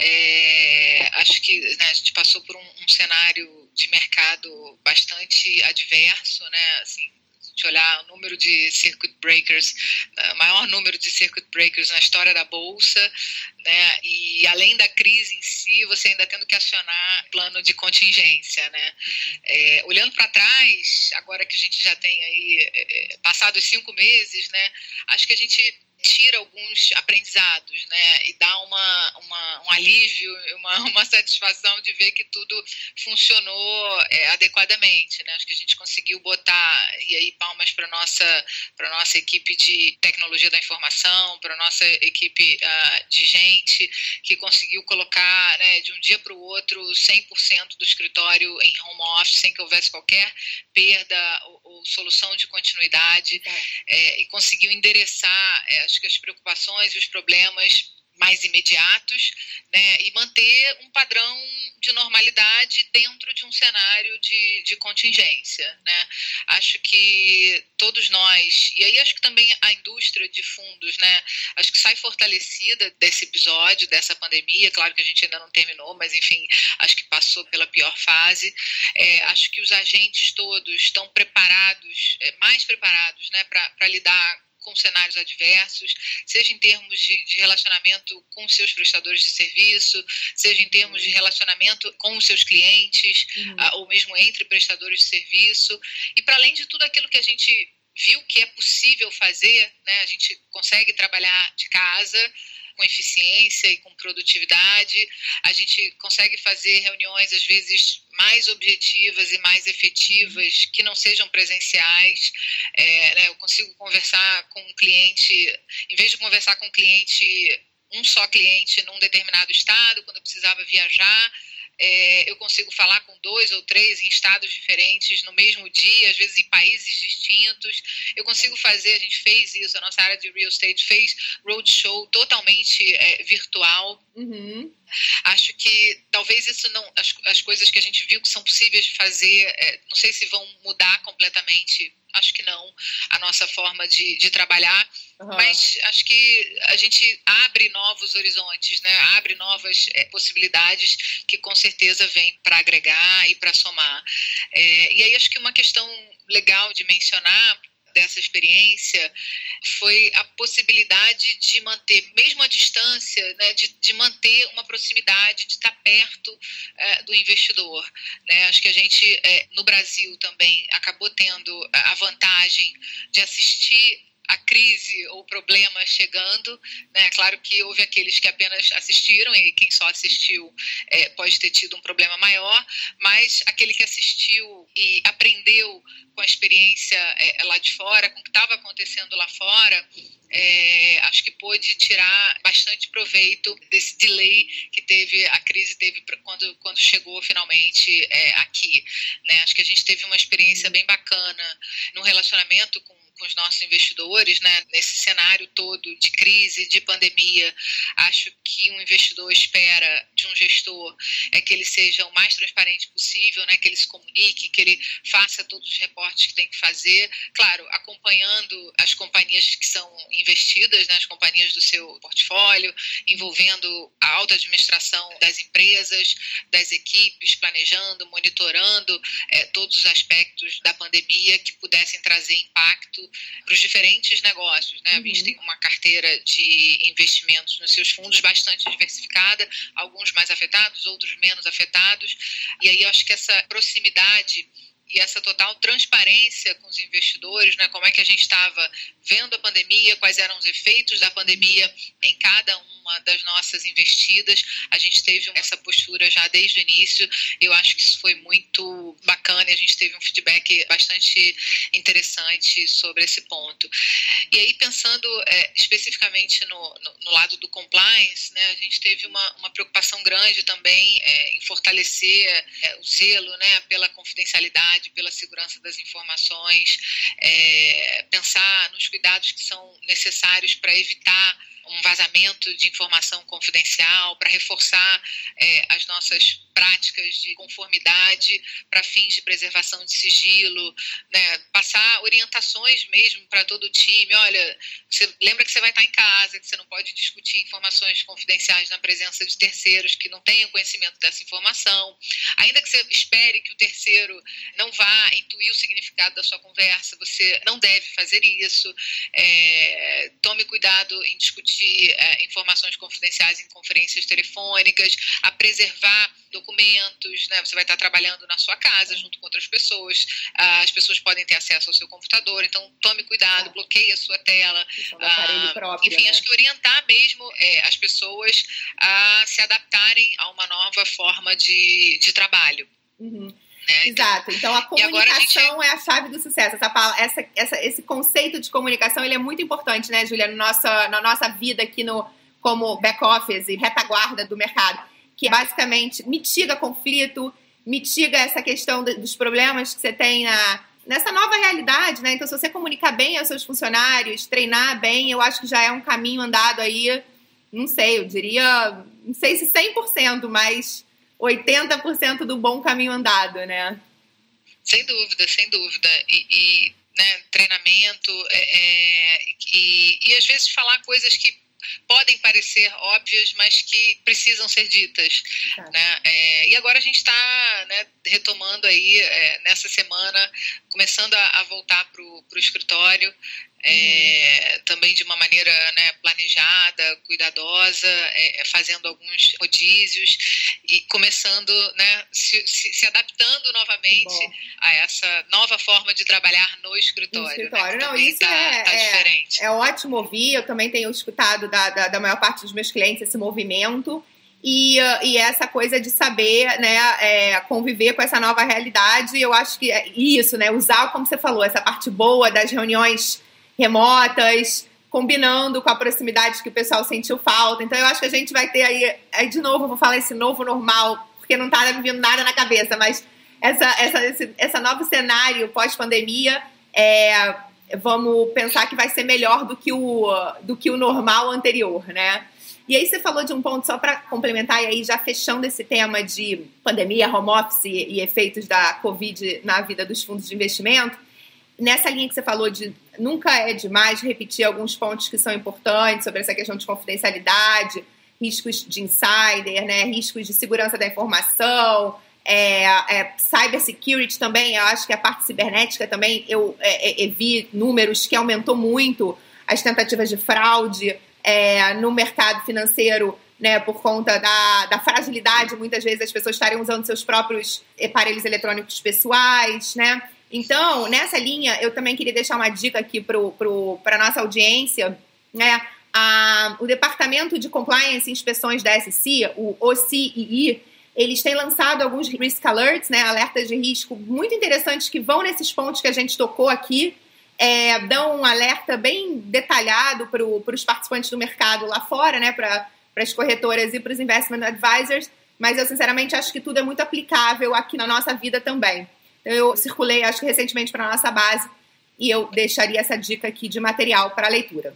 É, acho que né, a gente passou por um, um cenário de mercado bastante adverso, né? Assim, gente olhar o número de circuit breakers, né, maior número de circuit breakers na história da bolsa, né? E além da crise em si, você ainda tendo que acionar plano de contingência, né? Uhum. É, olhando para trás, agora que a gente já tem aí é, é passados cinco meses, né? Acho que a gente tira alguns aprendizados, né? E dá uma, uma, um alívio, uma, uma satisfação de ver que tudo funcionou é, adequadamente, né? Acho que a gente conseguiu botar, e aí palmas para nossa para nossa equipe de tecnologia da informação, para nossa equipe uh, de gente que conseguiu colocar, né, de um dia para o outro 100% do escritório em home office sem que houvesse qualquer perda ou, ou solução de continuidade é, e conseguiu endereçar é, as preocupações e os problemas mais imediatos, né, e manter um padrão de normalidade dentro de um cenário de, de contingência. Né. Acho que todos nós, e aí acho que também a indústria de fundos, né, acho que sai fortalecida desse episódio, dessa pandemia, claro que a gente ainda não terminou, mas enfim, acho que passou pela pior fase. É, acho que os agentes todos estão preparados, é, mais preparados né, para lidar com cenários adversos, seja em termos de, de, relacionamento com seus prestadores de serviço, seja em termos de relacionamento com os seus clientes, uhum. uh, ou mesmo entre prestadores de serviço, e para além de tudo aquilo que a gente viu que é possível fazer, né, a gente consegue trabalhar de casa, com eficiência e com produtividade. A gente consegue fazer reuniões, às vezes, mais objetivas e mais efetivas que não sejam presenciais. É, né, eu consigo conversar com um cliente, em vez de conversar com um cliente, um só cliente num determinado estado, quando eu precisava viajar é, eu consigo falar com dois ou três em estados diferentes no mesmo dia, às vezes em países distintos. Eu consigo fazer, a gente fez isso, a nossa área de real estate fez roadshow totalmente é, virtual. Uhum. Acho que talvez isso não. As, as coisas que a gente viu que são possíveis de fazer, é, não sei se vão mudar completamente acho que não, a nossa forma de, de trabalhar, uhum. mas acho que a gente abre novos horizontes, né? abre novas é, possibilidades que com certeza vêm para agregar e para somar. É, e aí acho que uma questão legal de mencionar dessa experiência foi a possibilidade de manter, mesmo a distância, né, de, de manter uma proximidade, de estar perto é, do investidor. Né? Acho que a gente, é, no Brasil também, acabou tendo a vantagem de assistir a crise ou problema chegando. Né? Claro que houve aqueles que apenas assistiram, e quem só assistiu é, pode ter tido um problema maior, mas aquele que assistiu e aprendeu com a experiência é, lá de fora, com o que estava acontecendo lá fora, é, acho que pôde tirar bastante proveito desse delay que teve a crise teve quando, quando chegou finalmente é, aqui. Né? Acho que a gente teve uma experiência bem bacana no relacionamento com com os nossos investidores, né, nesse cenário todo de crise, de pandemia. Acho que um investidor espera de um gestor é que ele seja o mais transparente possível, né, que ele se comunique, que ele faça todos os reportes que tem que fazer, claro, acompanhando as companhias que são investidas, né, as companhias do seu portfólio, envolvendo a alta administração das empresas, das equipes, planejando, monitorando é, todos os aspectos da pandemia que pudessem trazer impacto para os diferentes negócios. Né? Uhum. A gente tem uma carteira de investimentos nos seus fundos bastante diversificada, alguns mais afetados, outros menos afetados. E aí eu acho que essa proximidade e essa total transparência com os investidores, né? como é que a gente estava vendo a pandemia, quais eram os efeitos da pandemia em cada um uma das nossas investidas. A gente teve essa postura já desde o início. Eu acho que isso foi muito bacana e a gente teve um feedback bastante interessante sobre esse ponto. E aí, pensando é, especificamente no, no, no, lado do compliance, né, a gente teve uma, uma preocupação grande também é, em fortalecer é, o zelo né, pela confidencialidade, pela segurança das informações, é, pensar nos cuidados que são necessários para evitar um vazamento de informação confidencial, para reforçar é, as nossas práticas de conformidade para fins de preservação de sigilo, né? passar orientações mesmo para todo o time. Olha, você lembra que você vai estar em casa, que você não pode discutir informações confidenciais na presença de terceiros que não tenham conhecimento dessa informação. Ainda que você espere que o terceiro não vá intuir o significado da sua conversa, você não deve fazer isso. É, tome cuidado em discutir é, informações confidenciais em conferências telefônicas, a preservar documentos, né? Você vai estar trabalhando na sua casa junto com outras pessoas. As pessoas podem ter acesso ao seu computador, então tome cuidado, é. bloqueie a sua tela. Ah, próprio, enfim, né? acho que orientar mesmo é, as pessoas a se adaptarem a uma nova forma de, de trabalho. Uhum. Né? Exato. Então a comunicação a gente... é a chave do sucesso. Essa, essa, essa, esse conceito de comunicação ele é muito importante, né, Julia, no nossa, na nossa vida aqui no como back office e retaguarda do mercado que basicamente mitiga conflito, mitiga essa questão dos problemas que você tem na, nessa nova realidade, né? Então, se você comunicar bem aos seus funcionários, treinar bem, eu acho que já é um caminho andado aí, não sei, eu diria, não sei se 100%, mas 80% do bom caminho andado, né? Sem dúvida, sem dúvida. E, e né, treinamento, é, é, e, e às vezes falar coisas que podem parecer óbvias, mas que precisam ser ditas. Tá. Né? É, e agora a gente está né, retomando aí, é, nessa semana, começando a, a voltar para o escritório é, também de uma maneira né, planejada, cuidadosa, é, é, fazendo alguns rodízios e começando, né, se, se, se adaptando novamente a essa nova forma de trabalhar no escritório. No escritório. Né, Não, isso tá, é, tá é, é, ótimo ouvir. Eu também tenho escutado da, da, da maior parte dos meus clientes esse movimento. E, e, essa coisa de saber né, é, conviver com essa nova realidade, eu acho que é isso, né? Usar, como você falou, essa parte boa das reuniões remotas, combinando com a proximidade que o pessoal sentiu falta. Então eu acho que a gente vai ter aí, aí de novo, vou falar esse novo normal, porque não está me vindo nada na cabeça, mas essa, essa, esse essa novo cenário pós-pandemia, é, vamos pensar que vai ser melhor do que o, do que o normal anterior, né? E aí você falou de um ponto só para complementar e aí já fechando esse tema de pandemia, home office e efeitos da Covid na vida dos fundos de investimento nessa linha que você falou de nunca é demais repetir alguns pontos que são importantes sobre essa questão de confidencialidade, riscos de insider, né, riscos de segurança da informação, é, é, cybersecurity também, eu acho que a parte cibernética também, eu, é, é, vi números que aumentou muito as tentativas de fraude é, no mercado financeiro, né, por conta da, da fragilidade, muitas vezes as pessoas estarem usando seus próprios aparelhos eletrônicos pessoais, né, então, nessa linha, eu também queria deixar uma dica aqui para a nossa audiência, né? A, o Departamento de Compliance e Inspeções da SC, o OCII, eles têm lançado alguns risk alerts, né, alertas de risco muito interessantes que vão nesses pontos que a gente tocou aqui, é, dão um alerta bem detalhado para os participantes do mercado lá fora, né, para as corretoras e para os investment advisors, mas eu sinceramente acho que tudo é muito aplicável aqui na nossa vida também. Eu circulei, acho que recentemente, para a nossa base e eu deixaria essa dica aqui de material para leitura.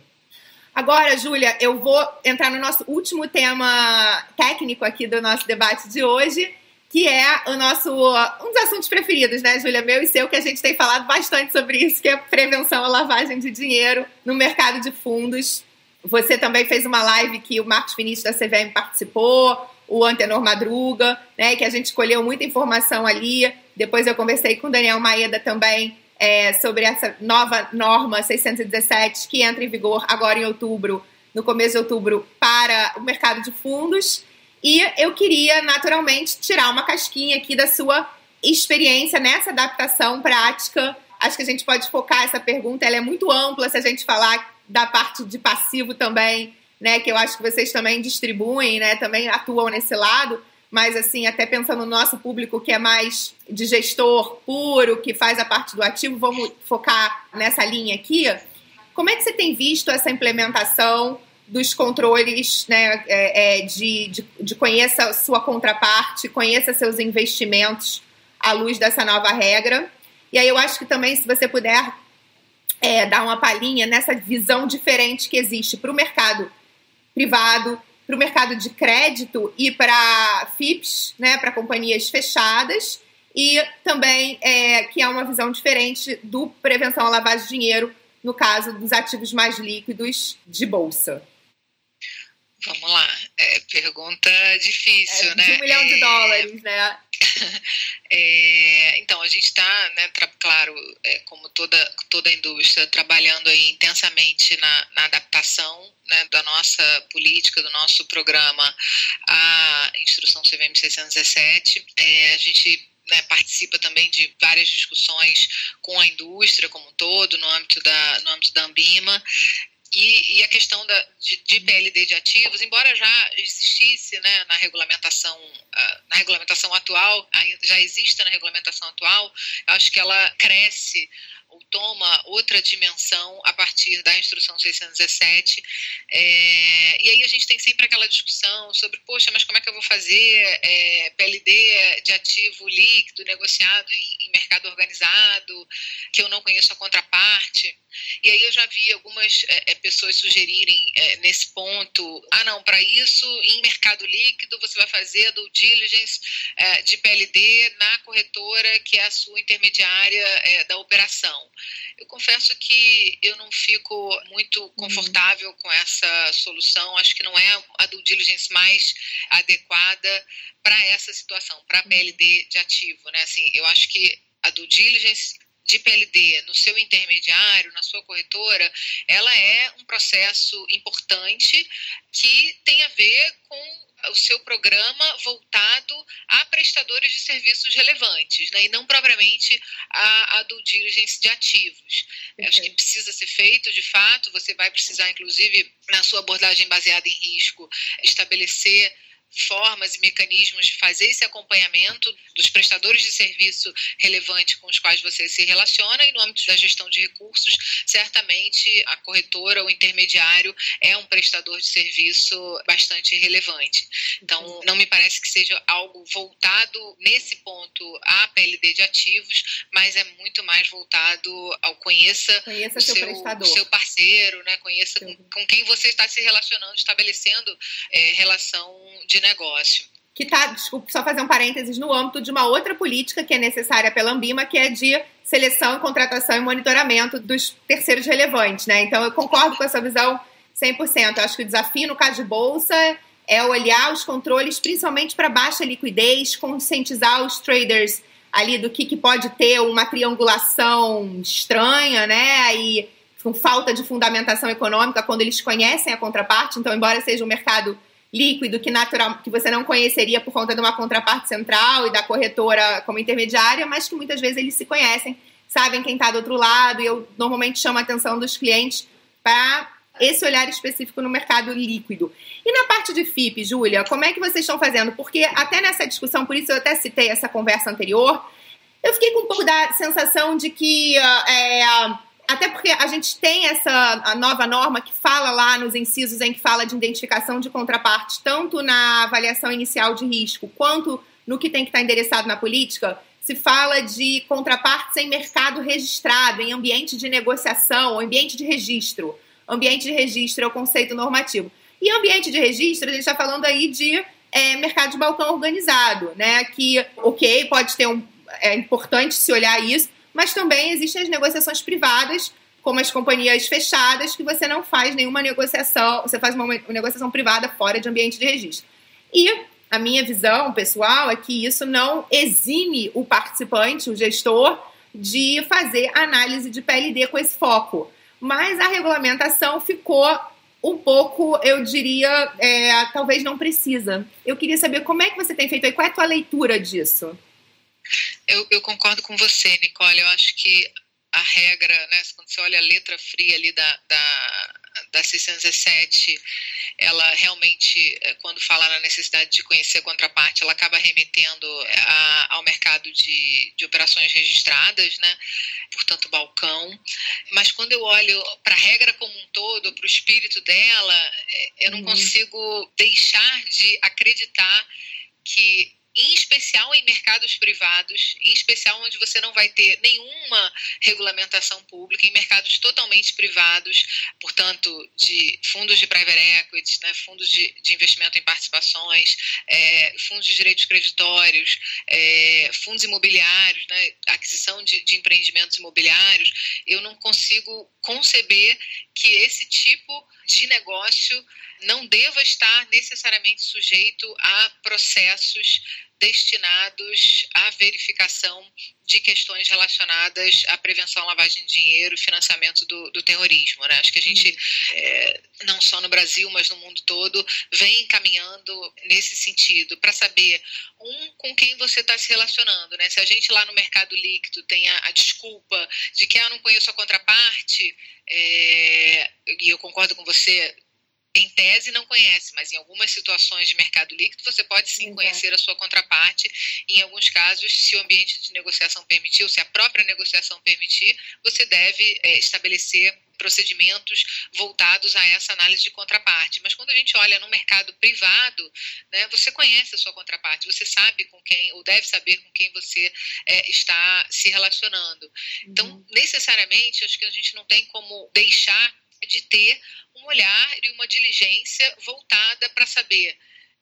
Agora, Júlia, eu vou entrar no nosso último tema técnico aqui do nosso debate de hoje, que é o nosso um dos assuntos preferidos, né, Júlia, meu e seu, que a gente tem falado bastante sobre isso, que é prevenção à lavagem de dinheiro no mercado de fundos. Você também fez uma live que o Marcos Vinícius da CVM participou, o Antenor Madruga, né, que a gente escolheu muita informação ali. Depois eu conversei com o Daniel Maeda também é, sobre essa nova norma 617 que entra em vigor agora em outubro, no começo de outubro, para o mercado de fundos. E eu queria, naturalmente, tirar uma casquinha aqui da sua experiência nessa adaptação prática. Acho que a gente pode focar essa pergunta, ela é muito ampla se a gente falar da parte de passivo também né, que eu acho que vocês também distribuem, né, também atuam nesse lado, mas assim, até pensando no nosso público que é mais de gestor puro, que faz a parte do ativo, vamos focar nessa linha aqui. Como é que você tem visto essa implementação dos controles né, é, é, de, de, de conheça sua contraparte, conheça seus investimentos à luz dessa nova regra? E aí eu acho que também, se você puder é, dar uma palhinha nessa visão diferente que existe para o mercado privado, para o mercado de crédito e para FIPS, né, para companhias fechadas, e também é, que é uma visão diferente do prevenção à lavagem de dinheiro no caso dos ativos mais líquidos de bolsa. Vamos lá, é, pergunta difícil, é, né? De um milhão de é, dólares, né? É, então, a gente está, né, claro, é, como toda, toda a indústria, trabalhando aí intensamente na, na adaptação né, da nossa política, do nosso programa à Instrução CVM 617. É, a gente né, participa também de várias discussões com a indústria como um todo, no âmbito da, no âmbito da Ambima. E, e, a questão da, de, de, PLD de ativos, embora já existisse né, na regulamentação uh, na regulamentação atual, já exista na regulamentação atual, acho que ela cresce ou toma outra dimensão a partir da instrução 617. É, e aí a gente tem sempre aquela discussão sobre, poxa, mas como é que eu vou fazer é, PLD de ativo líquido negociado em, em mercado organizado, que eu não conheço a contraparte? E aí eu já vi algumas é, é pessoas sugerirem é, nesse ponto, ah não, para isso em mercado líquido você vai fazer do diligence é, de PLD na corretora que é a sua intermediária é, da operação. Eu confesso que eu não fico muito uhum. confortável com essa solução, acho que não é a do diligence mais adequada para essa situação, para a uhum. PLD de ativo, né? Assim, eu acho que a do diligence de PLD no seu intermediário, na sua corretora, ela é um processo importante que tem a ver com o seu programa voltado a prestadores de serviços relevantes, né, e não propriamente a, a due diligence de ativos. Okay. Acho que precisa ser feito, de fato, você vai precisar, inclusive, na sua abordagem baseada em risco, estabelecer formas e mecanismos de fazer esse acompanhamento dos prestadores de serviço relevante com os quais você se relaciona e no âmbito da gestão de recursos, certamente a corretora ou intermediário é um prestador de serviço bastante relevante. Então, não me parece que seja algo voltado nesse ponto à PLD de ativos, mas é muito mais voltado ao conheça, conheça o seu, seu, seu, parceiro, né? conheça com, com, quem você está se relacionando, estabelecendo é, relação de negócio. Que está, desculpe, só fazer um parênteses, no âmbito de uma outra política que é necessária pela Ambima, que é de seleção, contratação e monitoramento dos terceiros relevantes, né? Então, eu concordo com essa visão 100%. Eu acho que o desafio no caso de bolsa é olhar os controles, principalmente para baixa liquidez, conscientizar os traders ali do que, que pode ter uma triangulação estranha, né? E com falta de fundamentação econômica quando eles conhecem a contraparte. Então, embora seja um mercado líquido que natural que você não conheceria por conta de uma contraparte central e da corretora como intermediária, mas que muitas vezes eles se conhecem, sabem quem está do outro lado, e eu normalmente chamo a atenção dos clientes para esse olhar específico no mercado líquido. E na parte de FIP, Júlia, como é que vocês estão fazendo? Porque até nessa discussão, por isso eu até citei essa conversa anterior, eu fiquei com um pouco da sensação de que é, até porque a gente tem essa nova norma que fala lá nos incisos em que fala de identificação de contraparte, tanto na avaliação inicial de risco quanto no que tem que estar endereçado na política, se fala de contrapartes em mercado registrado, em ambiente de negociação, ambiente de registro. Ambiente de registro é o conceito normativo. E ambiente de registro, a gente está falando aí de é, mercado de balcão organizado, né? Que, ok, pode ter um. É importante se olhar isso, mas também existem as negociações privadas, como as companhias fechadas, que você não faz nenhuma negociação, você faz uma negociação privada fora de ambiente de registro. E a minha visão pessoal é que isso não exime o participante, o gestor, de fazer análise de PLD com esse foco. Mas a regulamentação ficou um pouco, eu diria, é, talvez não precisa. Eu queria saber como é que você tem feito aí, qual é a tua leitura disso? Eu, eu concordo com você, Nicole. Eu acho que a regra, né, quando você olha a letra fria ali da, da, da 617, ela realmente, eh, quando fala na necessidade de conhecer a contraparte, ela acaba remetendo a, ao mercado de, de operações registradas, né? portanto, balcão. Mas quando eu olho para a regra como um todo, para o espírito dela, eh, eu não uhum. consigo deixar de acreditar que em especial em mercados privados, em especial onde você não vai ter nenhuma regulamentação pública, em mercados totalmente privados, portanto, de fundos de private equity, né, fundos de, de investimento em participações, é, fundos de direitos creditórios, é, fundos imobiliários, né, aquisição de, de empreendimentos imobiliários, eu não consigo conceber que esse tipo de negócio não deva estar necessariamente sujeito a processos destinados à verificação de questões relacionadas à prevenção à lavagem de dinheiro e financiamento do, do terrorismo. Né? Acho que a gente, é, não só no Brasil, mas no mundo todo, vem caminhando nesse sentido, para saber, um, com quem você está se relacionando. Né? Se a gente lá no mercado líquido tem a, a desculpa de que ah, não conheço a contraparte, é, e eu concordo com você, em tese não conhece, mas em algumas situações de mercado líquido você pode sim Exato. conhecer a sua contraparte. Em alguns casos, se o ambiente de negociação permitir, ou se a própria negociação permitir, você deve é, estabelecer procedimentos voltados a essa análise de contraparte. Mas quando a gente olha no mercado privado, né, você conhece a sua contraparte, você sabe com quem, ou deve saber com quem você é, está se relacionando. Então, uhum. necessariamente, acho que a gente não tem como deixar de ter um olhar e uma diligência voltada para saber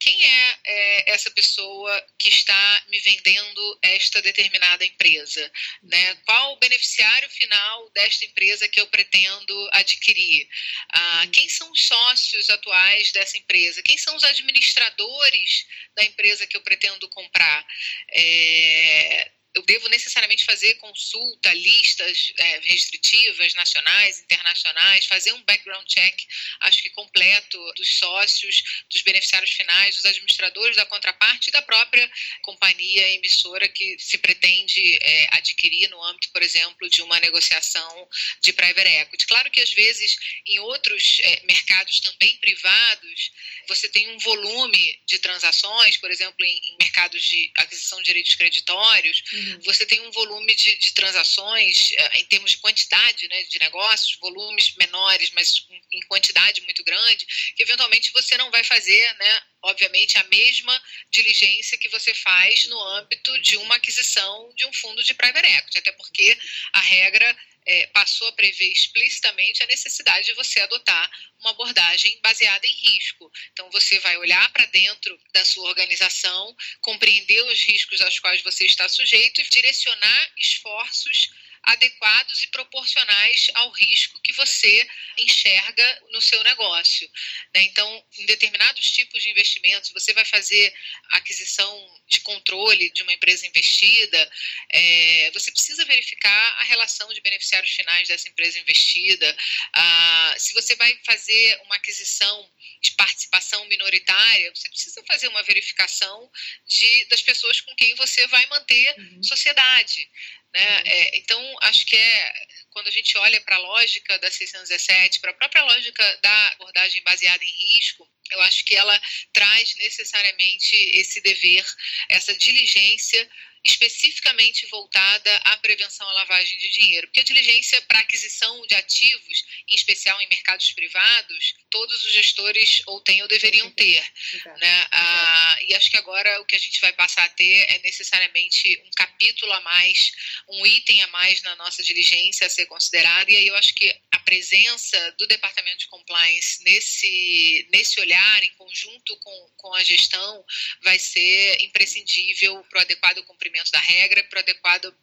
quem é, é, essa pessoa que está me vendendo esta determinada empresa? Né? Qual o beneficiário final desta empresa que eu pretendo adquirir? Ah, quem são os sócios atuais dessa empresa? Quem são os administradores da empresa que eu pretendo comprar? É, eu devo necessariamente fazer consulta, listas é, restritivas, nacionais, internacionais, fazer um background check, acho que completo, dos sócios, dos beneficiários finais, dos administradores da contraparte e da própria companhia emissora que se pretende é, adquirir no âmbito, por exemplo, de uma negociação de private equity. Claro que às vezes em outros é, mercados também privados, você tem um volume de transações, por exemplo, em, em mercados de aquisição de direitos creditórios, uhum Você tem um volume de, de transações, eh, em termos de quantidade né, de negócios, volumes menores, mas em quantidade muito grande, que eventualmente você não vai fazer, né, obviamente, a mesma diligência que você faz no âmbito de uma aquisição de um fundo de private equity, até porque a regra é, passou a prever explicitamente a necessidade de você adotar uma abordagem baseada em risco. Então, você vai olhar para dentro da sua organização, compreender os riscos aos quais você está sujeito e direcionar esforços adequados e proporcionais ao risco que você enxerga no seu negócio. Né? Então, em determinados tipos de investimentos, você vai fazer aquisição de controle de uma empresa investida, é, você precisa verificar a relação de beneficiários finais dessa empresa investida. Ah, se você vai fazer uma aquisição de participação minoritária, você precisa fazer uma verificação de, das pessoas com quem você vai manter uhum. sociedade. Né? Uhum. É, então, acho que é quando a gente olha para a lógica da 617, para a própria lógica da abordagem baseada em risco, eu acho que ela traz necessariamente esse dever, essa diligência especificamente voltada à prevenção à lavagem de dinheiro. Porque a diligência para aquisição de ativos, em especial em mercados privados, todos os gestores ou têm ou deveriam ter. Exato. Né? Ah, e acho que agora o que a gente vai passar a ter é necessariamente um capítulo a mais, um item a mais na nossa diligência a ser considerado. E aí eu acho que a presença do Departamento de Compliance nesse, nesse olhar, em conjunto com, com a gestão, vai ser imprescindível para o adequado cumprimento da regra, para o adequado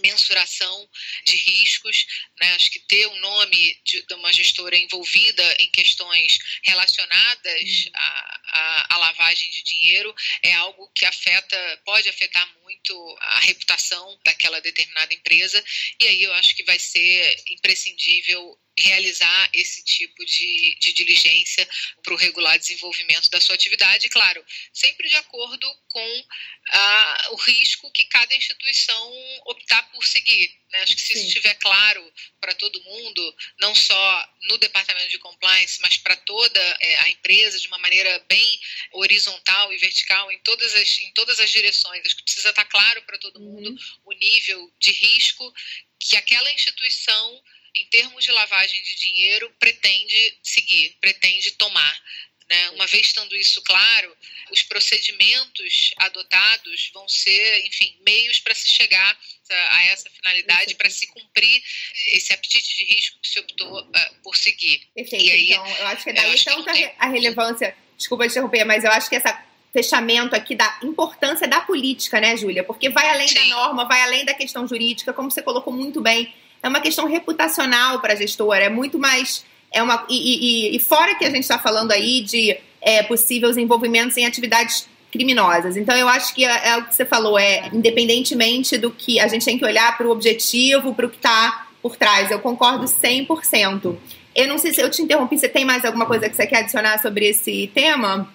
mensuração de riscos, né? acho que ter o um nome de, de, uma gestora envolvida em questões relacionadas uhum. à, à, lavagem de dinheiro é algo que afeta, pode afetar muito a reputação daquela determinada empresa e aí eu acho que vai ser imprescindível realizar esse tipo de, de diligência para o regular desenvolvimento da sua atividade, claro, sempre de acordo com ah, o risco que cada instituição optar por seguir. Né? Acho que se Sim. isso estiver claro para todo mundo, não só no departamento de compliance, mas para toda é, a empresa de uma maneira bem horizontal e vertical em todas as, em todas as direções. Acho que precisa estar claro para todo mundo uhum. o nível de risco que aquela instituição em termos de lavagem de dinheiro, pretende seguir, pretende tomar. Né? Uma vez estando isso claro, os procedimentos adotados vão ser, enfim, meios para se chegar a essa finalidade, para se cumprir esse apetite de risco que se optou uh, por seguir. Perfeito. E aí, então, eu acho que é daí tanta tem... a relevância. Desculpa te interromper, mas eu acho que essa fechamento aqui da importância da política, né, Júlia? Porque vai além Sim. da norma, vai além da questão jurídica, como você colocou muito bem. É uma questão reputacional para a gestora, é muito mais é uma, e, e, e fora que a gente está falando aí de é, possíveis envolvimentos em atividades criminosas. Então, eu acho que é, é, o que você falou, é independentemente do que a gente tem que olhar para o objetivo, para o que está por trás. Eu concordo 100%. Eu não sei se eu te interrompi, você tem mais alguma coisa que você quer adicionar sobre esse tema?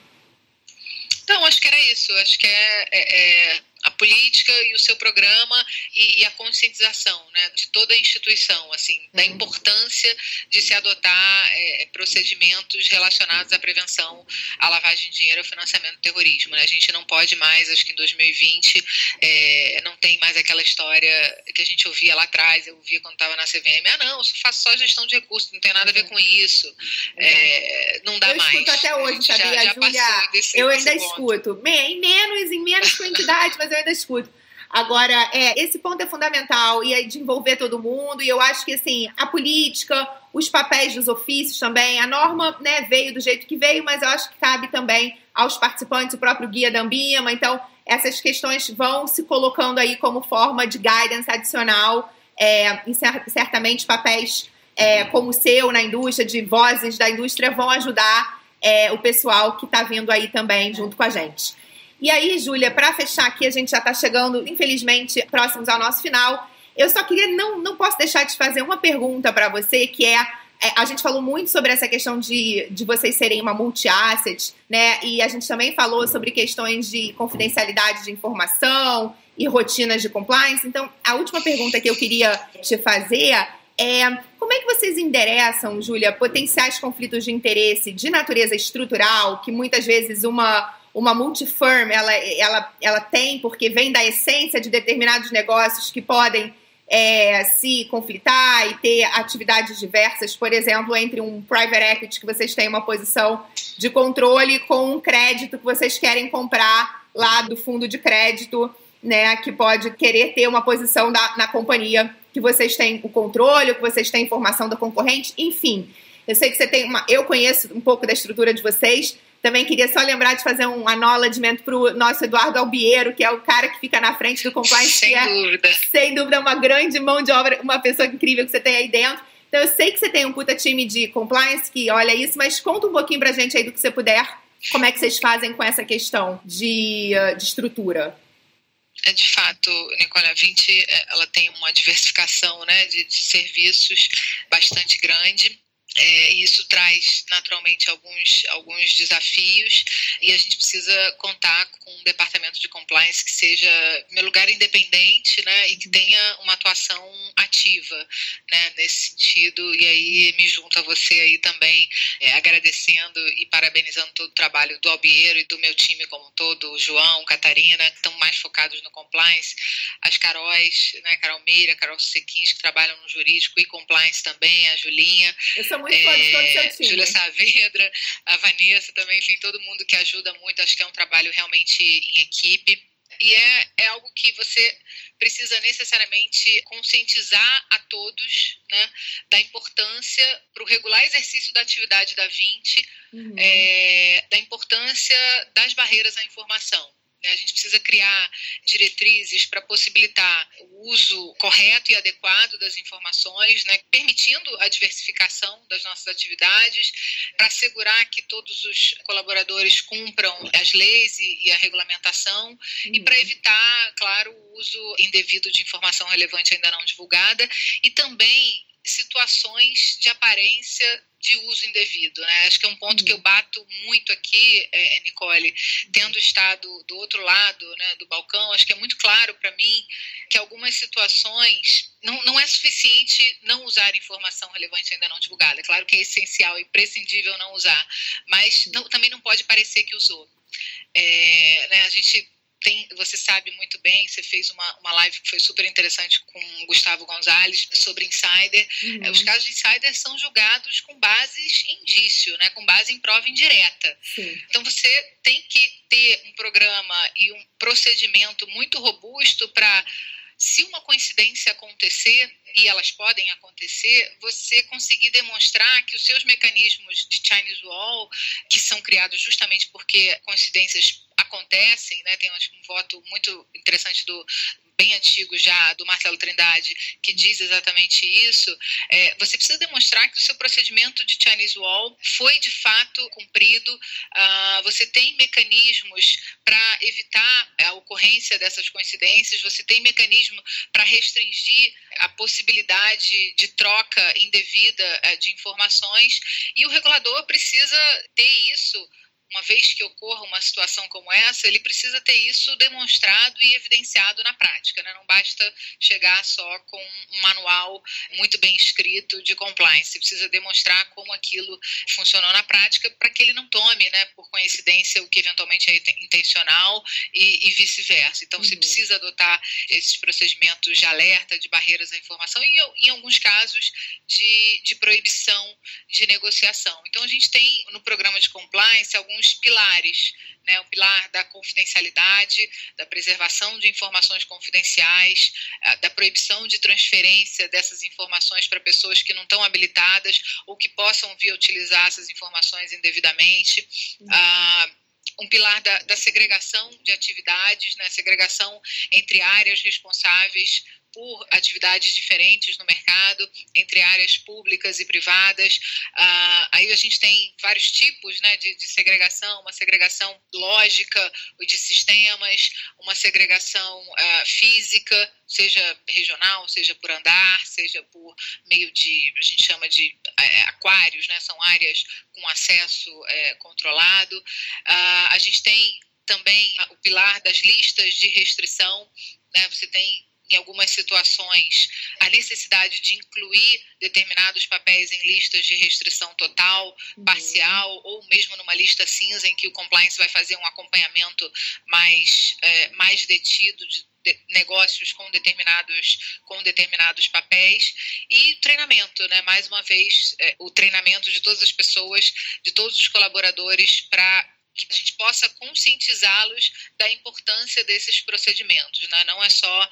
Não, acho que era isso. Acho que é, é, é política e o seu programa e, e a conscientização né, de toda a instituição, assim, da uhum. importância de se adotar é, procedimentos relacionados à prevenção à lavagem de dinheiro e ao financiamento do terrorismo. Né? A gente não pode mais, acho que em 2020, é, não tem mais aquela história que a gente ouvia lá atrás, eu ouvia quando estava na CVM, ah não, eu faço só gestão de recursos, não tem nada a ver com isso, é, não dá eu mais. Eu escuto até hoje, sabia, já, já Júlia? Desse, eu ainda escuto, em menos, em menos quantidade, mas eu ainda escuto. Agora, é, esse ponto é fundamental e é de envolver todo mundo. E eu acho que assim, a política, os papéis dos ofícios também, a norma né, veio do jeito que veio, mas eu acho que cabe também aos participantes, o próprio guia da Ambima. Então, essas questões vão se colocando aí como forma de guidance adicional. É, e certamente papéis é, como o seu na indústria, de vozes da indústria, vão ajudar é, o pessoal que está vindo aí também junto com a gente. E aí, Júlia, para fechar aqui, a gente já está chegando, infelizmente, próximos ao nosso final. Eu só queria, não, não posso deixar de fazer uma pergunta para você, que é, é, a gente falou muito sobre essa questão de, de vocês serem uma multi-asset, né? E a gente também falou sobre questões de confidencialidade de informação e rotinas de compliance. Então, a última pergunta que eu queria te fazer é como é que vocês endereçam, Júlia, potenciais conflitos de interesse de natureza estrutural, que muitas vezes uma uma multifirm ela, ela, ela tem, porque vem da essência de determinados negócios que podem é, se conflitar e ter atividades diversas, por exemplo, entre um private equity que vocês têm uma posição de controle com um crédito que vocês querem comprar lá do fundo de crédito, né, que pode querer ter uma posição da, na companhia que vocês têm o controle, que vocês têm informação da concorrente, enfim. Eu sei que você tem uma. Eu conheço um pouco da estrutura de vocês, também queria só lembrar de fazer um acknowledgement para o nosso Eduardo Albiero, que é o cara que fica na frente do compliance. Sem é, dúvida. Sem dúvida, uma grande mão de obra, uma pessoa incrível que você tem aí dentro. Então, eu sei que você tem um puta time de compliance que olha isso, mas conta um pouquinho pra gente aí do que você puder. Como é que vocês fazem com essa questão de, de estrutura? É, de fato, Nicole, a 20 é, ela tem uma diversificação né, de, de serviços bastante grande. É, isso traz naturalmente alguns, alguns desafios e a gente precisa contar com um departamento de compliance que seja, em meu lugar, independente né, e que tenha uma atuação ativa né, nesse sentido. E aí me junto a você aí também, é, agradecendo e parabenizando todo o trabalho do Albiero e do meu time como um todo, o João, Catarina, que estão mais focados no compliance, as Caróis, né, Carol Meira, Carol Sequins, que trabalham no jurídico e compliance também, a Julinha. Eu sou muito fã de todo o seu time. Júlia Saavedra, a Vanessa também, enfim, todo mundo que ajuda muito. Acho que é um trabalho realmente em equipe. E é, é algo que você precisa necessariamente conscientizar a todos né, da importância para o regular exercício da atividade da 20, uhum. é, da importância das barreiras à informação. Né? A gente precisa criar diretrizes para possibilitar o uso correto e adequado das informações, né? permitindo a diversificação das nossas atividades, para assegurar que todos os colaboradores cumpram as leis e, a regulamentação uhum. e para evitar, claro, o uso indevido de informação relevante ainda não divulgada e também situações de aparência de uso indevido. Né? Acho que é um ponto que eu bato muito aqui, é, Nicole, tendo estado do outro lado né, do balcão, acho que é muito claro para mim que algumas situações não, não é suficiente não usar informação relevante ainda não divulgada. É claro que é essencial e prescindível não usar, mas não, também não pode parecer que usou. É, né, a gente tem, você sabe muito bem, você fez uma, uma live que foi super interessante com o Gustavo Gonzalez sobre insider. Uhum. Os casos de insider são julgados com bases em indício, né, com base em prova indireta. Sim. Então você tem que ter um programa e um procedimento muito robusto para se uma coincidência acontecer, e elas podem acontecer, você conseguir demonstrar que os seus mecanismos de Chinese Wall, que são criados justamente porque coincidências acontecem, né? Tem um voto muito interessante do bem antigo já do Marcelo Trindade que diz exatamente isso. É, você precisa demonstrar que o seu procedimento de Chinese Wall foi de fato cumprido. Uh, você tem mecanismos para evitar a ocorrência dessas coincidências. Você tem mecanismo para restringir a possibilidade de troca indevida uh, de informações e o regulador precisa ter isso uma vez que ocorra uma situação como essa, ele precisa ter isso demonstrado e evidenciado na prática. Né? Não basta chegar só com um manual muito bem escrito de compliance. Precisa demonstrar como aquilo funcionou na prática para que ele não tome, né, por coincidência, o que eventualmente é intencional e, e vice-versa. Então, uhum. você precisa adotar esses procedimentos de alerta, de barreiras à informação e, em alguns casos, de, de proibição de negociação. Então, a gente tem no programa de compliance alguns alguns pilares, né? o pilar da confidencialidade, da preservação de informações confidenciais, da proibição de transferência dessas informações para pessoas que não estão habilitadas ou que possam vir a utilizar essas informações indevidamente. Uhum. Ah, um pilar da, da, segregação de atividades, né, segregação entre áreas responsáveis por atividades diferentes no mercado, entre áreas públicas e privadas. Ah, aí a gente tem vários tipos né, de, de, segregação, uma segregação lógica de sistemas, uma segregação ah, física, seja regional, seja por andar, seja por meio de, a gente chama de é, aquários, né, são áreas com acesso é, controlado. Ah, a gente tem também o pilar das listas de restrição, né, você tem em algumas situações, a necessidade de incluir determinados papéis em listas de restrição total, uhum. parcial, ou mesmo numa lista cinza em que o compliance vai fazer um acompanhamento mais, é, mais detido de, de negócios com determinados com determinados papéis e treinamento, né? Mais uma vez, é, o treinamento de todas as pessoas, de todos os colaboradores para que a gente possa conscientizá-los da importância desses procedimentos. Né? Não é só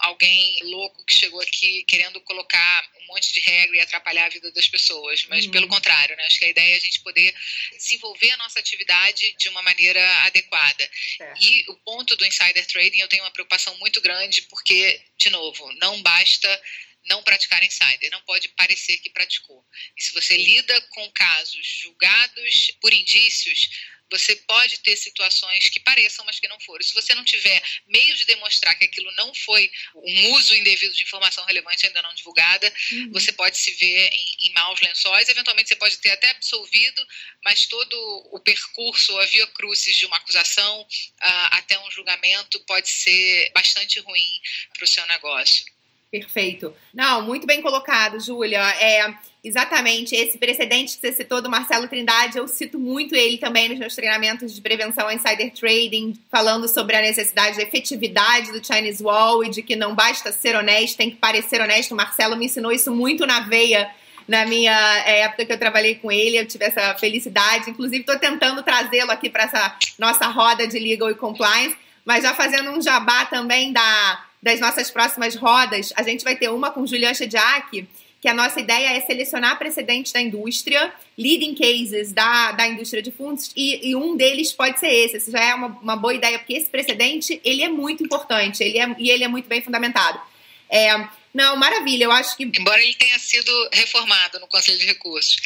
alguém louco que chegou aqui querendo colocar um monte de regra e atrapalhar a vida das pessoas, mas uhum. pelo contrário, né? acho que a ideia é a gente poder desenvolver a nossa atividade de uma maneira adequada. É. E o ponto do insider trading, eu tenho uma preocupação muito grande, porque, de novo, não basta não praticar insider, não pode parecer que praticou. E se você lida com casos julgados por indícios, você pode ter situações que pareçam, mas que não foram. Se você não tiver meio de demonstrar que aquilo não foi um uso indevido de informação relevante ainda não divulgada, uhum. você pode se ver em, em maus lençóis. Eventualmente, você pode ter até absolvido, mas todo o percurso, a via crucis de uma acusação uh, até um julgamento pode ser bastante ruim para o seu negócio. Perfeito. Não, muito bem colocado, Júlia. É exatamente esse precedente que você citou do Marcelo Trindade, eu cito muito ele também nos meus treinamentos de prevenção ao insider trading, falando sobre a necessidade da efetividade do Chinese Wall e de que não basta ser honesto, tem que parecer honesto. O Marcelo me ensinou isso muito na veia na minha é, época que eu trabalhei com ele, eu tive essa felicidade. Inclusive, estou tentando trazê-lo aqui para essa nossa roda de legal e compliance, mas já fazendo um jabá também da das nossas próximas rodas, a gente vai ter uma com Julian Shediak, que a nossa ideia é selecionar precedentes da indústria, leading cases da, da indústria de fundos, e, e um deles pode ser esse. Esse já é uma, uma boa ideia, porque esse precedente, ele é muito importante, ele é, e ele é muito bem fundamentado. É, Não, maravilha. Eu acho que. Embora ele tenha sido reformado no Conselho de Recursos.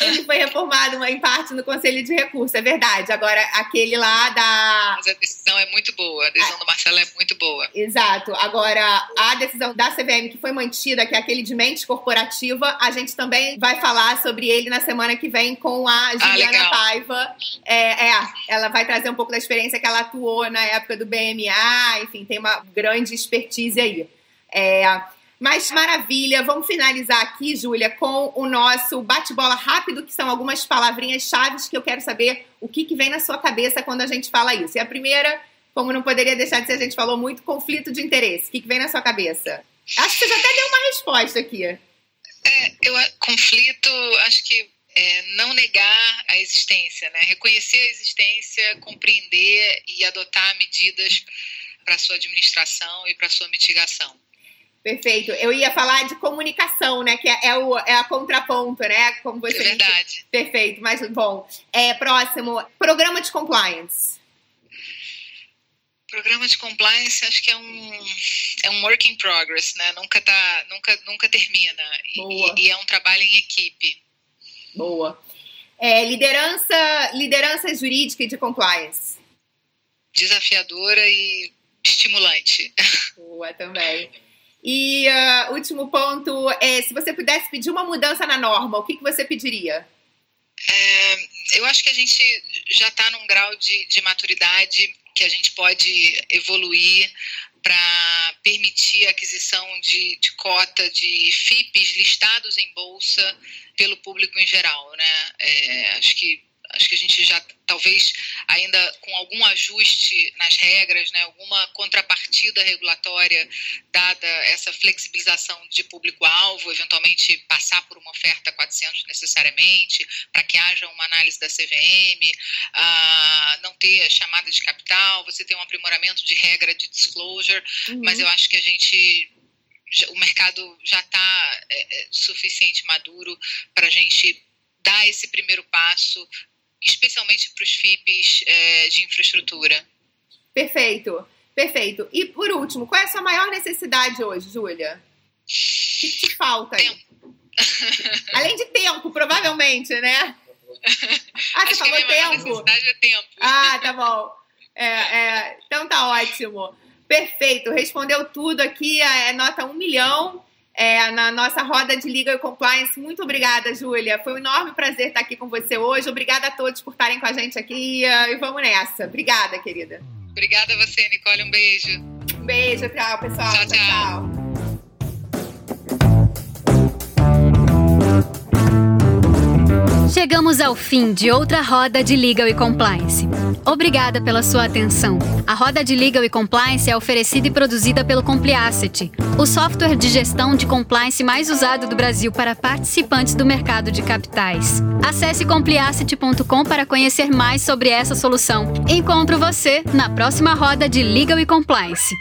Ele foi reformado em parte no Conselho de Recursos, é verdade. Agora, aquele lá da. Mas a decisão é muito boa. A decisão do Marcelo é muito boa. Exato. Agora, a decisão da CVM que foi mantida, que é aquele de mente corporativa, a gente também vai falar sobre ele na semana que vem com a Juliana ah, Paiva. É, é, ela vai trazer um pouco da experiência que ela atuou na época do BMA, enfim, tem uma grande expertise aí. É, mas maravilha, vamos finalizar aqui, Júlia, com o nosso bate-bola rápido, que são algumas palavrinhas chaves que eu quero saber o que, que vem na sua cabeça quando a gente fala isso. E a primeira, como não poderia deixar de ser, a gente falou muito, conflito de interesse. O que, que vem na sua cabeça? Acho que você já até deu uma resposta aqui. É, eu, conflito, acho que é, não negar a existência, né? reconhecer a existência, compreender e adotar medidas para sua administração e para sua mitigação. Perfeito. Eu ia falar de comunicação, né? Que é, é, o, é a contraponto, né? Como você é verdade. Disse. Perfeito. Mas, bom, é, próximo. Programa de compliance. Programa de compliance, acho que é um, é um work in progress, né? Nunca, tá, nunca, nunca termina. E, e é um trabalho em equipe. Boa. É, liderança, liderança jurídica e de compliance. Desafiadora e estimulante. Boa também. E uh, último ponto é, se você pudesse pedir uma mudança na norma, o que, que você pediria? É, eu acho que a gente já está num grau de, de maturidade que a gente pode evoluir para permitir a aquisição de, de, cota de FIPs listados em bolsa pelo público em geral. Né? É, acho que acho que a gente já talvez ainda com algum ajuste nas regras, né, alguma contrapartida regulatória dada essa flexibilização de público-alvo, eventualmente passar por uma oferta 400 necessariamente, para que haja uma análise da CVM, uh, não ter chamada de capital, você tem um aprimoramento de regra de disclosure, uhum. mas eu acho que a gente o mercado já está é, é, suficiente maduro para a gente dar esse primeiro passo especialmente para os FIPs é, de infraestrutura. Perfeito, perfeito. E por último, qual é a sua maior necessidade hoje, Júlia? O que, te falta? Tempo. Além de tempo, provavelmente, né? Ah, você Acho falou tempo? necessidade é tempo. Ah, tá bom. É, é, então tá ótimo. Perfeito, respondeu tudo aqui, é nota um milhão é, na nossa roda de Legal Compliance. Muito obrigada, Júlia. Foi um enorme prazer estar aqui com você hoje. Obrigada a todos por estarem com a gente aqui eh, e vamos nessa. Obrigada, querida. Obrigada a você, Nicole. Um beijo. Um beijo, tchau, pessoal. tchau. tchau. tchau. Chegamos ao fim de outra roda de Legal e Compliance. Obrigada pela sua atenção. A roda de Legal e Compliance é oferecida e produzida pelo Compliacity, o software de gestão de compliance mais usado do Brasil para participantes do mercado de capitais. Acesse compliacity.com para conhecer mais sobre essa solução. Encontro você na próxima roda de Legal e Compliance.